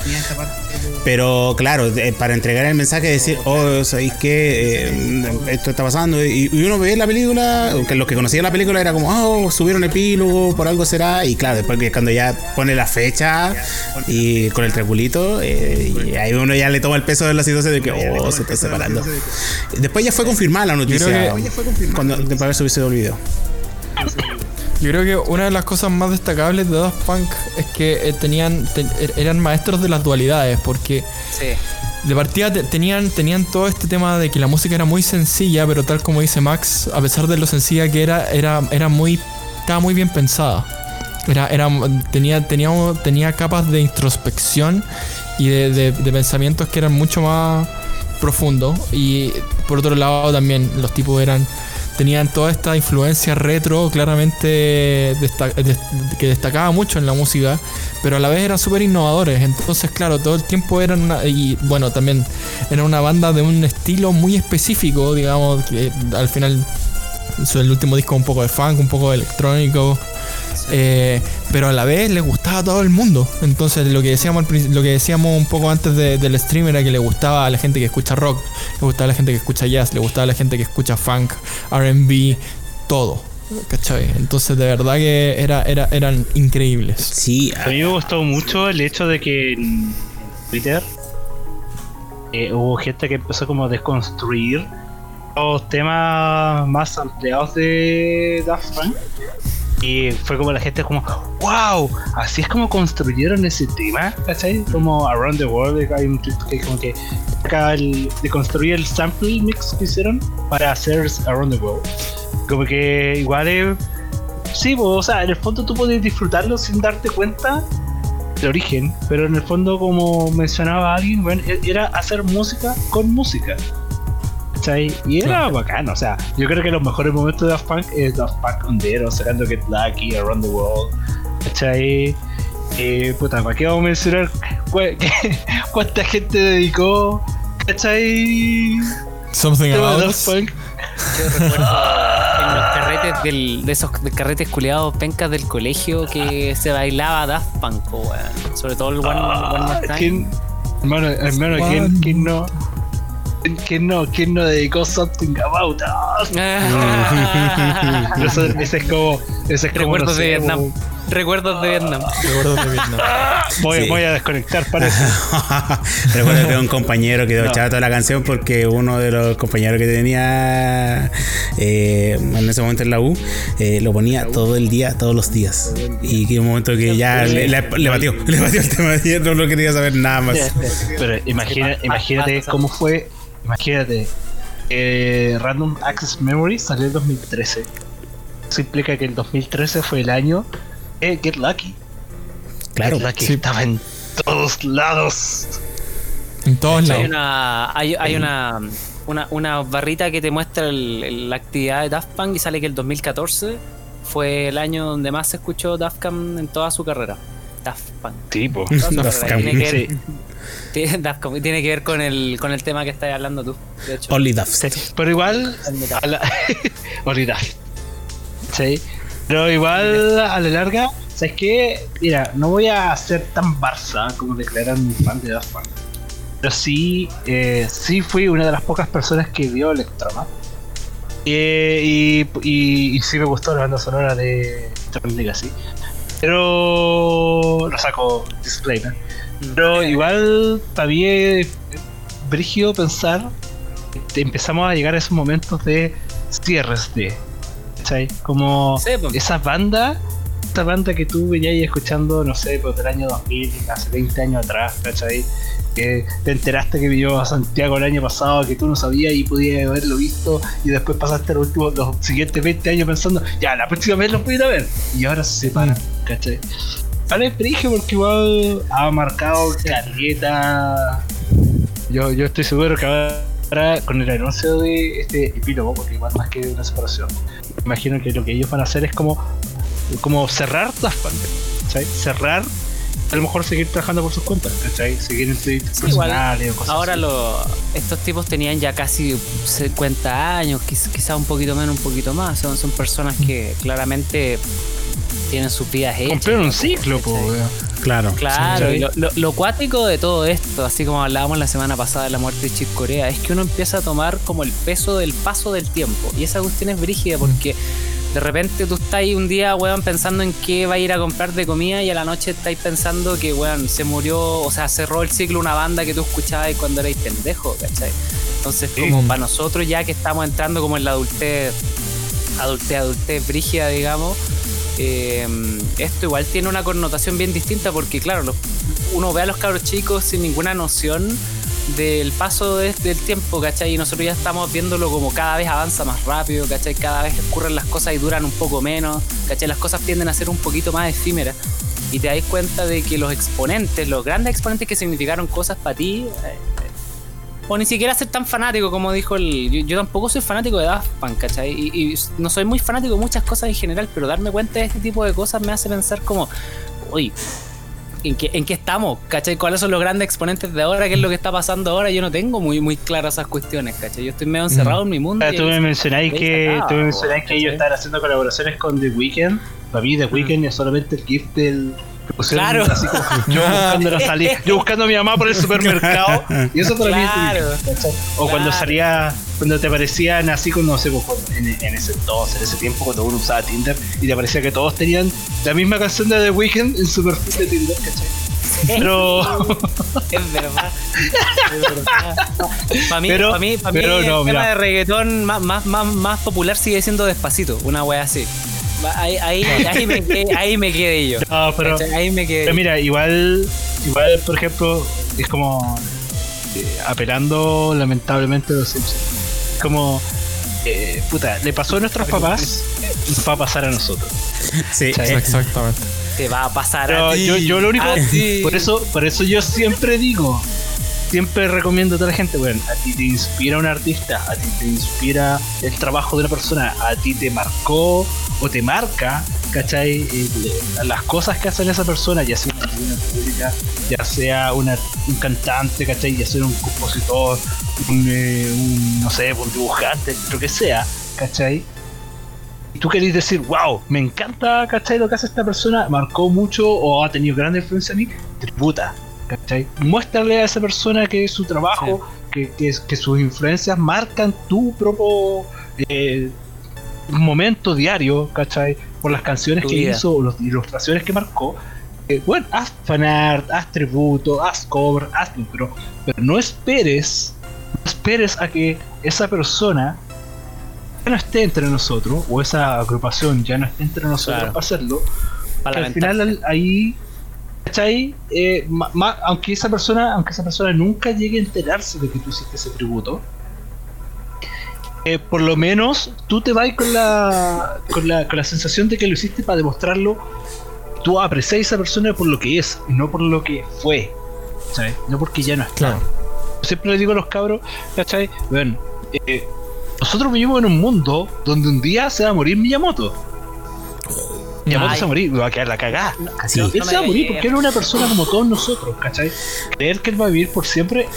Pero claro, de- para entregar el mensaje, decir, oh, ¿sabéis qué? Eh, esto está pasando. Y, y uno ve la película, que los que conocían la película era como, oh, subieron epílogo, por algo será. Y claro, después que cuando ya pone la fecha y con el triangulito, eh, y ahí uno ya le toma el peso de la situación de que, oh, se está separando. Después ya fue confirmada la noticia. Cuando, de haber subido el video. Yo creo que una de las cosas más destacables de Daft Punk es que eh, tenían te- er- eran maestros de las dualidades, porque Sí, de partida te- tenían, tenían todo este tema de que la música era muy sencilla, pero tal como dice Max, a pesar de lo sencilla que era, era, era muy, estaba muy bien pensada. Era, era, tenía, tenía, tenía capas de introspección y de, de- de pensamientos que eran mucho más profundos. Y por otro lado también los tipos eran tenían toda esta influencia retro claramente que destacaba mucho en la música, pero a la vez eran súper innovadores. Entonces, claro, todo el tiempo eran una, y bueno, también era una banda de un estilo muy específico, digamos, que al final el último disco un poco de funk, un poco de electrónico. Eh, pero a la vez le gustaba a todo el mundo. Entonces lo que decíamos lo que decíamos un poco antes de- del stream era que le gustaba a la gente que escucha rock, le gustaba a la gente que escucha jazz, le gustaba a la gente que escucha funk, RB, todo. ¿Cachai? Entonces de verdad que era, era, eran increíbles. Sí, A mí me gustó mucho el hecho de que en Twitter eh, hubo gente que empezó como a desconstruir los temas más ampliados de Daft Punk. Y fue como la gente como, wow, así es como construyeron ese tema, ¿cachai? Como Around the World, hay un tweet que como que acá el, de construir el sample mix que hicieron para hacer Around the World. Como que igual. Sí, o sea, en el fondo tú puedes disfrutarlo sin darte cuenta de origen, pero en el fondo, como mencionaba alguien, bueno, e- era hacer música con música. ¿Cachai? Y era bacán, o sea, yo creo que los mejores momentos de Daft Punk es Daft Punk on Zero, sacando Get Lucky, Around the World, ¿cachai? Eh, puta, ¿para qué vamos a mencionar cu- [LAUGHS] qué- cuánta gente dedicó, ¿cachai? Something about Daft. Punk. yo recuerdo en los carretes del, de esos carretes culiados pencas del colegio que se bailaba Daft Punk, po, weón. Sobre todo el One, One More Ah, Time. ¿quién, hermano, hermano, ¿quién, quién no? ¿Quién- ¿Quién no? ¿Quién no dedicó Something About Us? [LAUGHS] Eso- ese es como. Ese es como Recuerdos sé, de Vietnam. como- Recuerdos de Vietnam. Recuerdos de Vietnam. [LAUGHS] Voy, Sí. voy a desconectar para eso. [LAUGHS] Recuerdo que un compañero quedó No. echado toda la canción porque uno de los compañeros que tenía eh, en ese momento en la U eh, lo ponía todo el día, todos los días. Y que un momento que ya le, le, le batió, le batió el tema y no, no quería saber nada más. Pero imagina, imagínate cómo fue. Imagínate. eh, Random Access Memory salió en 2013. Eso implica que el 2013 fue el año de Get Lucky. Claro. Get Lucky Sí. estaba en todos lados. En todos Hay lados. una, hay, hay una, una, una barrita que te muestra el- el- la actividad de Daft Punk y sale que el 2014 fue el año donde más se escuchó Daft Punk en toda su carrera. Daft Punk. Tipo. [LAUGHS] Daft. Punk. Tiene que ver, Sí. Tiene, que ver con el, con el tema que estás hablando tú. De hecho. Only Daft. Sí, Pero igual. A la... [LAUGHS] Olvidar. Sí. Pero igual a la larga. ¿Sabes qué? Mira, no voy a ser tan Barça como declarar mi fan de Daft Punk. Pero sí, eh, sí fui una de las pocas personas que vio Electroma. Eh, y, y, y sí me gustó la banda sonora de Tron Legacy. Pero. Lo saco disclaimer. Pero igual mí es brígido pensar que empezamos a llegar a esos momentos de cierres de. ¿Cachai? Como esas bandas, esta banda que tú venías escuchando, no sé, pues del año 2000, hace 20 años atrás, ¿cachai? Que te enteraste que vino a Santiago el año pasado, que tú no sabías y podías haberlo visto, y después pasaste los, últimos, los siguientes 20 años pensando, ya, la próxima vez lo voy a ir a ver, y ahora se separan, ¿cachai? Vale, prige porque igual ha marcado caleta. Yo, yo estoy seguro que ahora, con el anuncio de este epílogo, porque igual más que una separación, imagino que lo que ellos van a hacer es como, como cerrar las ¿cachai? Cerrar, a lo mejor seguir trabajando por sus cuentas, ¿cachai? Seguir en proyectos Sí, personales o cosas Ahora así. lo, estos tipos tenían ya casi 50 años, quiz- quizá un poquito menos, un poquito más. Son, son personas que claramente tienen sus vidas hechas. Cumplieron un ciclo, po. Claro. Claro, Sí. y lo, lo- lo cuático de todo esto, así como hablábamos la semana pasada de la muerte de Chick Corea, es que uno empieza a tomar como el peso del paso del tiempo. Y esa cuestión es brígida porque de repente tú estás ahí un día, weón, pensando en qué va a ir a comprar de comida y a la noche estáis pensando que, weón, se murió, o sea, cerró el ciclo una banda que tú escuchabas cuando erais pendejo, ¿cachai? Entonces, como para nosotros ya que estamos entrando como en la adultez, adultez, adultez brígida, digamos, eh, esto igual tiene una connotación bien distinta porque, claro, uno ve a los cabros chicos sin ninguna noción del paso de- del tiempo, ¿cachai? Y nosotros ya estamos viéndolo como cada vez avanza más rápido, ¿cachai? Cada vez ocurren las cosas y duran un poco menos, ¿cachai? Las cosas tienden a ser un poquito más efímeras. Y te das cuenta de que los exponentes, los grandes exponentes que significaron cosas para ti, eh, o ni siquiera ser tan fanático como dijo el. Yo, yo tampoco soy fanático de Daft Punk, ¿cachai? Y, y no soy muy fanático de muchas cosas en general, pero darme cuenta de este tipo de cosas me hace pensar como, uy, ¿en qué, en qué estamos? ¿cachai? ¿Cuáles son los grandes exponentes de ahora? ¿Qué es lo que está pasando ahora? Yo no tengo muy, muy claras esas cuestiones, ¿cachai? Yo estoy medio encerrado en mi mundo. Ah, tú me mencionáis que, tú me mencionáis que ellos están haciendo colaboraciones con The Weeknd. Para mí The Weeknd es solamente el gift del Claro. así como yo [LAUGHS] buscando la salida, yo buscando a mi mamá por el supermercado [LAUGHS] y eso para Claro. mí es. O cuando salía cuando te aparecían así con no sé pues, en, en ese entonces, en ese tiempo cuando uno usaba Tinder y te parecía que todos tenían la misma canción de The Weeknd en su perfil de Tinder, ¿cachai? Pero [LAUGHS] Es verdad. Es verdad. Para mí, Pero- para mí, para mí pero el no, tema mira. de reggaetón más, más, más, más popular sigue siendo despacito, una wea así. Ahí, ahí, ahí, me, quedé, ahí me quedé yo. no, pero. Ahí me quedé. Pero mira, igual, igual, por ejemplo, es como eh, apelando lamentablemente a los Simpsons. Como, eh, puta, le pasó a nuestros papás, nos va a pasar a nosotros. Sí. Exactamente. Te va a pasar Pero a ti. yo, yo lo único, por eso, por eso yo siempre digo, siempre recomiendo a toda la gente, bueno, a ti te inspira un artista, a ti te inspira el trabajo de una persona, a ti te marcó o te marca, ¿cachai? Eh, las cosas que hace esa persona, ya sea una pública, ya sea un cantante, ¿cachai? Ya sea un compositor, un, eh, un, no sé, un dibujante, lo que sea, ¿cachai? y tú querés decir, wow, me encanta, ¿cachai? Lo que hace esta persona, marcó mucho o ha tenido gran influencia en mí, tributa, ¿cachai? Muéstrale a esa persona que su trabajo, que, que, que sus influencias marcan tu propio eh, momento diario, ¿cachai? Por las canciones Tu que vida. hizo las ilustraciones que marcó. Eh, bueno, haz fanart, haz tributo, haz cover, hazlo, pero, pero no esperes, no esperes a que esa persona ya no esté entre nosotros, o esa agrupación ya no esté entre nosotros Claro. para hacerlo, al final al- ahí, ¿cachai? Eh, ma- ma- aunque esa persona, aunque esa persona nunca llegue a enterarse de que tú hiciste ese tributo, eh, por lo menos tú te vas con la, con la con la sensación de que lo hiciste para demostrarlo. Tú aprecias a esa persona por lo que es y no por lo que fue. ¿Sabes? No porque ya no está. Claro. Siempre le digo a los cabros, ¿cachai? Bueno, eh, nosotros vivimos en un mundo donde un día se va a morir Miyamoto. Miyamoto Ay. se va a morir, me va a quedar la cagada. Así. Él No me se va a morir porque él es una persona como todos nosotros, ¿cachai? Creer que él va a vivir por siempre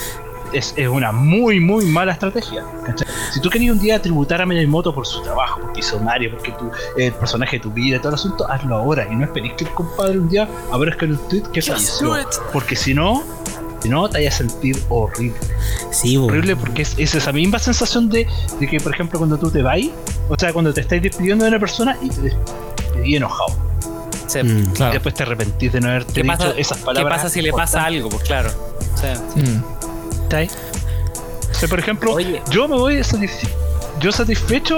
es, es una muy, muy mala estrategia, ¿cachai? Si tú querías un día tributar a Miyamoto por su trabajo, porque hizo Mario, porque tú, el personaje de tu vida y todo el asunto, hazlo ahora y no esperes que el compadre un día aparezca en un tweet que falleció. Porque si no, si no, te vayas a sentir horrible. Sí, bo. Horrible porque es, es esa misma sensación de, de que, por ejemplo, cuando tú te vas, o sea, cuando te estáis despidiendo de una persona y te despedís enojado. Sí. Mm. Y Claro. después te arrepentís de no haberte ¿Qué dicho pasa, esas ¿Qué palabras. pasa si le pasa algo? Pues claro. O sea, Mm. ¿Cachai? O sea, por ejemplo, Oye. yo me voy satisfe- yo satisfecho.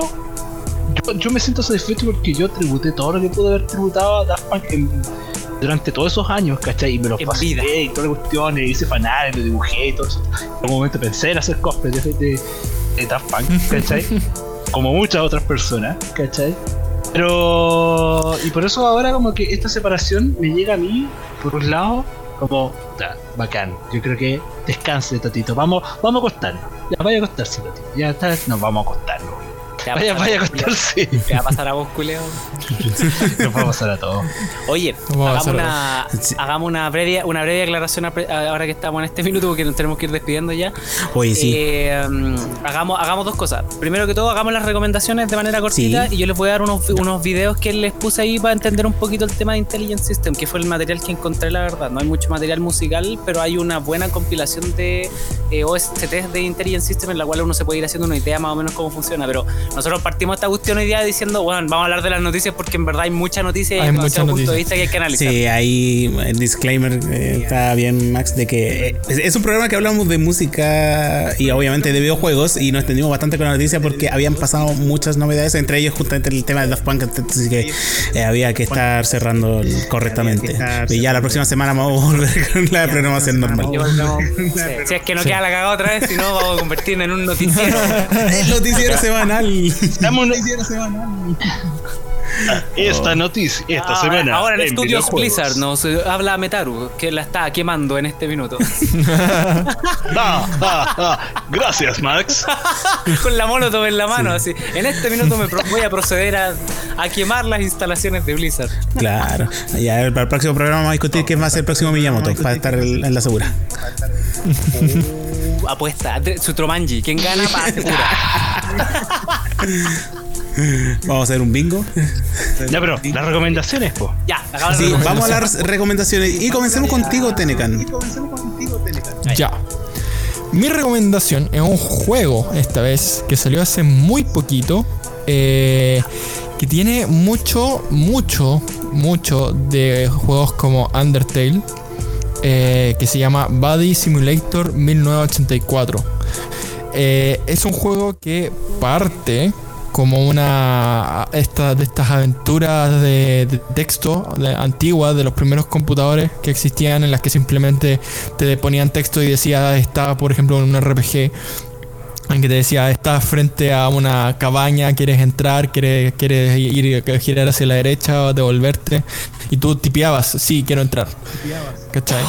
Yo, yo me siento satisfecho porque yo tributé todo lo que pude haber tributado a Daft Punk en- durante todos esos años, ¿cachai? Y me los En pasé vida. y todas las cuestiones, hice fanales, lo dibujé y todo eso. En algún momento pensé en hacer cosplay de, de, de Daft Punk, ¿cachai? [LAUGHS] Como muchas otras personas, ¿cachai? Pero. Y por eso ahora, como que esta separación me llega a mí, por un lado, como. Ya, bacán. Yo creo que descanse, Tatito. Vamos, vamos a acostarnos. Ya, vaya a acostarse, Tatito. Ya está, nos vamos a acostarnos. ¿Qué va a Vaya, pasar vaya a vos, culeo? acostarse. ¿Qué va a pasar a vos, culeo? Nos va a pasar a todos. Oye, hagamos una, Sí. hagamos una breve, una breve aclaración ahora que estamos en este minuto porque nos tenemos que ir despidiendo ya. Oye, sí. Eh, hagamos, hagamos dos cosas. Primero que todo, hagamos las recomendaciones de manera cortita Sí. y yo les voy a dar unos, unos videos que les puse ahí para entender un poquito el tema de Intelligent System, que fue el material que encontré, la verdad. No hay mucho material musical, pero hay una buena compilación de eh, OSTs de Intelligent System en la cual uno se puede ir haciendo una idea más o menos cómo funciona. Pero nosotros partimos esta cuestión hoy día diciendo, bueno, vamos a hablar de las noticias porque en verdad hay mucha noticia y Hay hay mucha demasiado punto de noticia. vista que hay que analizar. Sí, ahí el disclaimer eh, está bien, Max, de que eh, es, un programa que hablamos de música y obviamente de videojuegos y nos extendimos bastante con la noticia porque habían pasado muchas novedades, entre ellos justamente el tema de Daft Punk, así que eh, había que estar cerrando correctamente. Y ya la próxima semana vamos a volver [LAUGHS] con la programación normal. Y sí. Si es que no queda la cagada otra vez, si no, vamos a convertirnos en un noticiero. [LAUGHS] El noticiero [LAUGHS] semanal. Estamos en- [LAUGHS] Esta noticia, esta Ah, semana. Ahora en, Estudios videojuegos. Blizzard nos eh, habla Metaru, que la está quemando en este minuto. [LAUGHS] Gracias, Max. [LAUGHS] Con la molotov en la mano, así. En este minuto me voy a proceder a, a quemar las instalaciones de Blizzard. Claro. Ya para el próximo programa vamos a discutir quién va a ser el próximo Miyamoto para estar en en la segura. Uh, apuesta, Sutromanji, quien gana para asegurar. Vamos a hacer un bingo. Ya, pero las recomendaciones, po. Ya, acabamos Sí, de vamos a las recomendaciones y comencemos contigo, Tenecan. Ya. Mi recomendación es un juego, esta vez, que salió hace muy poquito. eh, que tiene mucho, mucho, mucho de juegos como Undertale. eh, que se llama Body Simulator 1984. Eh, es un juego que parte como una esta, de estas aventuras de, texto antiguas de los primeros computadores que existían en las que simplemente te ponían texto y decía estaba por ejemplo en un RPG en que te decía estás frente a una cabaña quieres entrar quieres, quieres ir girar hacia la derecha o devolverte y tú tipeabas sí quiero entrar ¿cachai?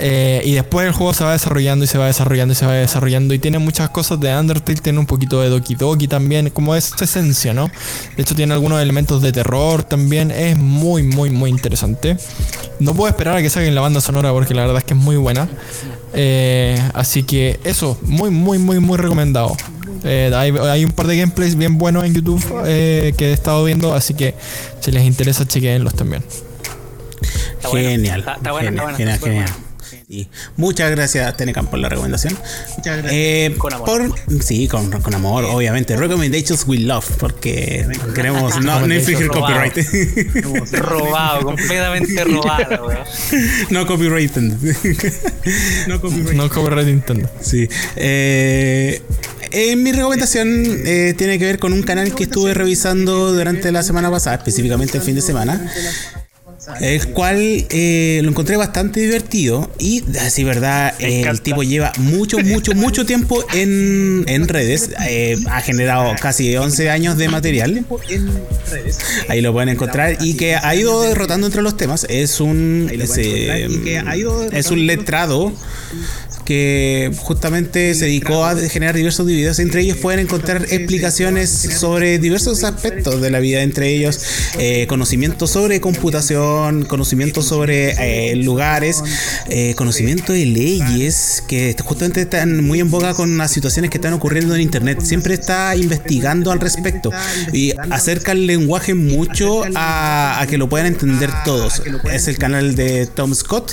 Eh, y después el juego se va desarrollando y se va desarrollando y se va desarrollando y tiene muchas cosas de Undertale, tiene un poquito de Doki Doki también, como esa esencia, ¿no? De hecho tiene algunos elementos de terror también, es muy, muy, muy interesante. No puedo esperar a que saquen la banda sonora porque la verdad es que es muy buena. Eh, así que eso, muy, muy, muy, muy recomendado. Eh, hay, hay un par de gameplays bien buenos en YouTube que he estado viendo, así que si les interesa, chequenlos también. Está bueno. Genial. Está- está bueno, genial, está bueno, genial, está genial. Y muchas gracias, Tenecan, por la recomendación. Eh, Con amor. por- sí, con, con amor, obviamente. Recommendations we love, porque queremos no, no infringir copyright. Robado, completamente robado, weón. no copyright. no copyright. No copyright Nintendo. Sí. Eh, eh, mi recomendación eh, tiene que ver con un canal que estuve revisando durante la semana pasada, específicamente el fin de semana. El cual eh, lo encontré bastante divertido y así verdad eh, el tipo lleva mucho mucho mucho tiempo en, en redes eh, ha generado casi 11 años de material. Ahí lo pueden encontrar y que ha ido derrotando entre los temas. Es un es, eh, es un letrado que justamente se dedicó a generar diversos videos. Entre ellos pueden encontrar explicaciones sobre diversos aspectos de la vida, entre ellos eh, conocimiento sobre computación, conocimiento sobre eh, lugares, eh, conocimiento de leyes que justamente están muy en boga con las situaciones que están ocurriendo en Internet. Siempre está investigando al respecto y acerca el lenguaje mucho a, que lo puedan entender todos. Es el canal de Tom Scott.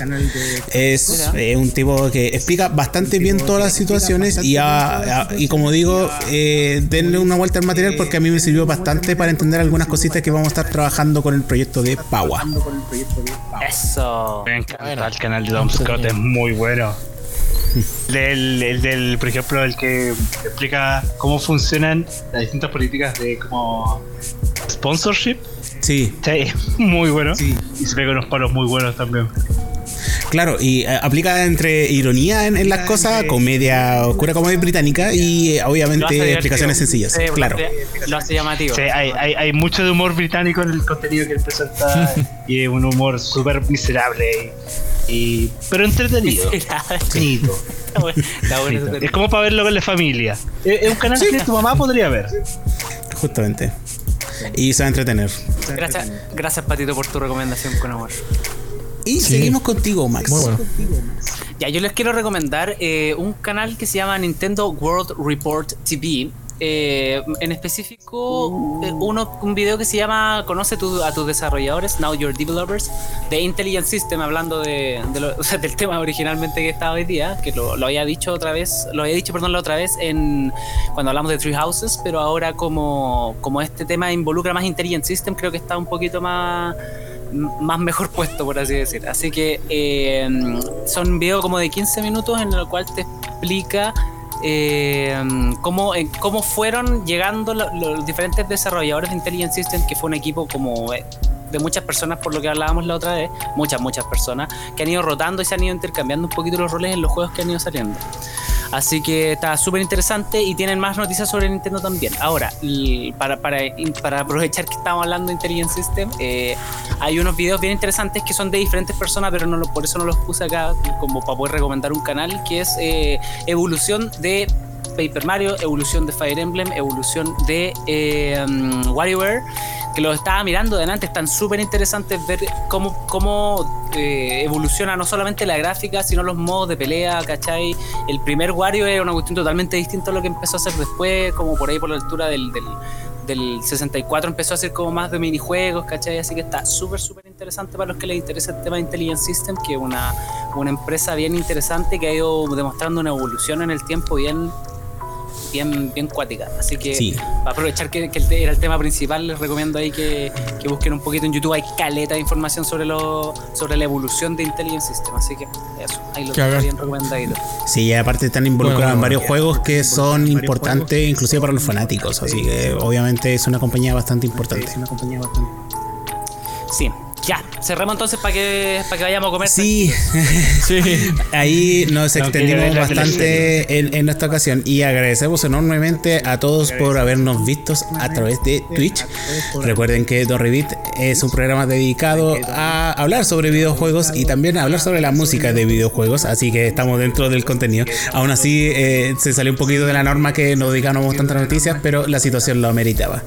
Es eh, un tipo que explica bastante bien todas las situaciones y, a- y como digo, eh, denle una vuelta al material porque a mí me sirvió bastante para entender algunas cositas que vamos a estar trabajando con el proyecto de Paua. Eso. Me encanta el canal de Tom Scott, es muy bueno. Del, el del, por ejemplo, el que explica cómo funcionan las distintas políticas de como sponsorship. Sí, Sí, [LAUGHS] muy bueno. Y se pega unos palos muy buenos también. Claro, y eh, aplica entre ironía en, en las cosas, comedia oscura, comedia británica y eh, obviamente explicaciones sencillas. Sí, Claro. hace- Lo hace llamativo. Sí, hay, hay, hay mucho de humor británico en el contenido que él presenta [LAUGHS] y es un humor súper miserable y, y- pero entretenido. [LAUGHS] Está bueno, está bueno Es como para verlo con la familia. Es, es un canal que tu mamá podría ver. Justamente. Y se va a entretener. Gracias, gracias Patito por tu recomendación con amor. Y seguimos contigo, Max. Muy bueno. Ya, yo les quiero recomendar eh, un canal que se llama Nintendo World Report TV. Eh, en específico, eh, uno, un video que se llama Conoce tu- a tus desarrolladores, Now Your Developers, de Intelligent System, hablando de, de lo- [LAUGHS] o sea, del tema originalmente que estaba hoy día, que lo, lo había dicho otra vez, lo había dicho, perdón, la otra vez en cuando hablamos de Three Houses, pero ahora como, como este tema involucra más Intelligent System, creo que está un poquito más más mejor puesto, por así decir. Así que eh, son videos como de 15 minutos en el cual te explica eh, cómo, eh, cómo fueron llegando lo- los diferentes desarrolladores de Intelligent System, que fue un equipo como eh, de muchas personas, por lo que hablábamos la otra vez, muchas, muchas personas, que han ido rotando y se han ido intercambiando un poquito los roles en los juegos que han ido saliendo. Así que está súper interesante y tienen más noticias sobre Nintendo también. Ahora, para, para, para aprovechar que estamos hablando de Intelligent System, eh, hay unos videos bien interesantes que son de diferentes personas, pero no por eso no los puse acá como para poder recomendar un canal, que es eh, evolución de Paper Mario, evolución de Fire Emblem, evolución de eh, um, WarioWare, que los estaba mirando delante, están súper interesantes ver cómo, cómo eh, evoluciona no solamente la gráfica, sino los modos de pelea, ¿cachai? El primer Wario era una cuestión totalmente distinta a lo que empezó a hacer después, como por ahí por la altura del, del, del 64 empezó a hacer como más de minijuegos, ¿cachai? Así que está súper, súper interesante para los que les interesa el tema de Intelligent System, que es una, una empresa bien interesante que ha ido demostrando una evolución en el tiempo bien bien, bien cuática. Así que Sí. para aprovechar que, era el tema principal, les recomiendo ahí que, que busquen un poquito en YouTube. Hay caleta de información sobre lo, sobre la evolución de Intelligent System. Así que eso, ahí lo haga- bien recomendadito. Sí, y aparte están involucrados Bueno, en varios juegos que son importantes inclusive para los fanáticos, así que obviamente es una compañía bastante importante. Sí, ya, cerremos entonces para que, para que vayamos a comer. Sí, [LAUGHS] Sí. ahí nos No extendimos bastante en, en esta ocasión y agradecemos enormemente a todos por habernos visto a través de Twitch. Recuerden que Don Revit es un programa dedicado a hablar sobre videojuegos y también a hablar sobre la música de videojuegos, así que estamos dentro del contenido. Aún así, eh, se salió un poquito de la norma que no dedicamos tantas noticias, pero la situación lo ameritaba.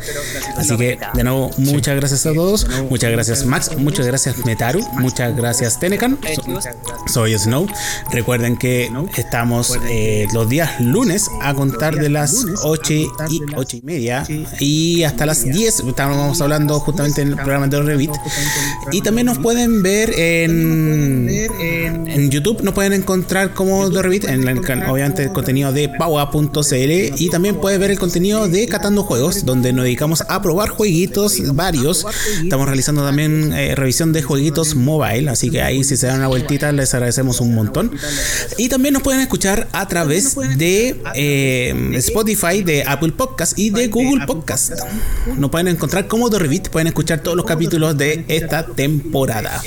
Así que, de nuevo, muchas gracias a todos. Muchas gracias, Max. Muchas gracias, Metaru. Muchas gracias, Tenecan. Soy Snow. Recuerden que estamos eh, los días lunes a contar de las 8 y, 8 y media y hasta las 10. Estábamos hablando justamente en el programa de Revit. Y también nos pueden ver en, en YouTube. Nos pueden encontrar como The Revit, en el, obviamente el contenido de paua.cl. Y también pueden ver el contenido de Catando Juegos, donde nos dedicamos a probar jueguitos varios. Estamos realizando también eh, eh, revisión de jueguitos mobile. Así que ahí, si se dan una vueltita, les agradecemos un montón. Y también nos pueden escuchar a través de eh, Spotify, de Apple Podcast y de Google Podcast. Nos pueden encontrar como The Revit, pueden escuchar todos los capítulos de esta temporada.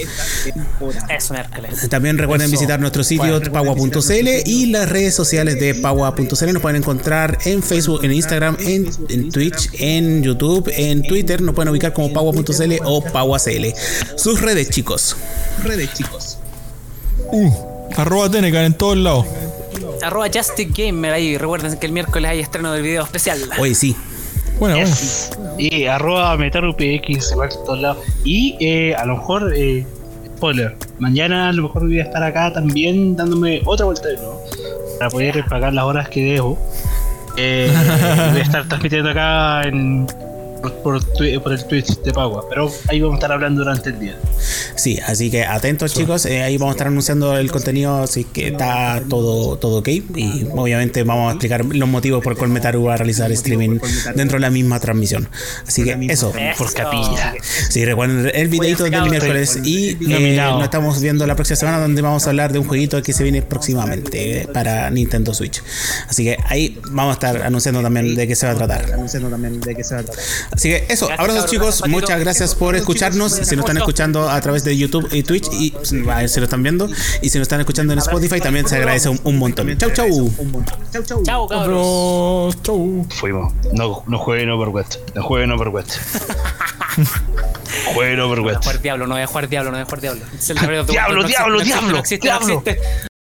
También recuerden visitar nuestro sitio paua.cl y las redes sociales de paua.cl. Nos pueden encontrar en Facebook, en Instagram, en, en Twitch, en YouTube, en Twitter. Nos pueden ubicar como paua.cl o pauacl. Sus redes, chicos. Redes, chicos. Uh, arroba Tenecan en todos lados. Arroba Justic Gamer ahí. Recuerden que el miércoles hay estreno del video especial. Oye, sí. Bueno, bueno. Yes. Y arroba metarupx igual en todos lados. Y eh, a lo mejor, eh, spoiler, mañana a lo mejor voy a estar acá también dándome otra vuelta de nuevo. Para poder pagar las horas que debo. Eh, [LAUGHS] voy a estar transmitiendo acá en, por, por, twi- por el Twitch de Pagua. Pero ahí vamos a estar hablando durante el día. Sí, así que atentos chicos, eh, ahí vamos a estar anunciando el contenido, así que está todo, todo ok. Y obviamente vamos a explicar los motivos por cuál Metaru va a realizar streaming dentro de la misma transmisión. Así que eso. Por capilla. Sí, recuerden el videito del miércoles y eh, nos estamos viendo la próxima semana donde vamos a hablar de un jueguito que se viene próximamente para Nintendo Switch. Así que ahí vamos a estar anunciando también de qué se va a tratar. Anunciando también de qué se va a tratar. Así que eso, Gracias, abrazos chicos, muchas gracias por escucharnos. Si nos están escuchando a través de YouTube y Twitch, y ver si lo están viendo, y si nos están escuchando en Spotify, también se agradece un, un montón. Chau, chau. Chau, chau. Chao, cabros. Chau. Fuimos. No, no jueguen Overwatch. No jueguen Overwatch. jueguen No voy a Overwatch. jugar Diablo, no voy a jugar Diablo, no voy a jugar Diablo. Es el Diablo, diablo, existe, diablo, No existe, no diablo. existe.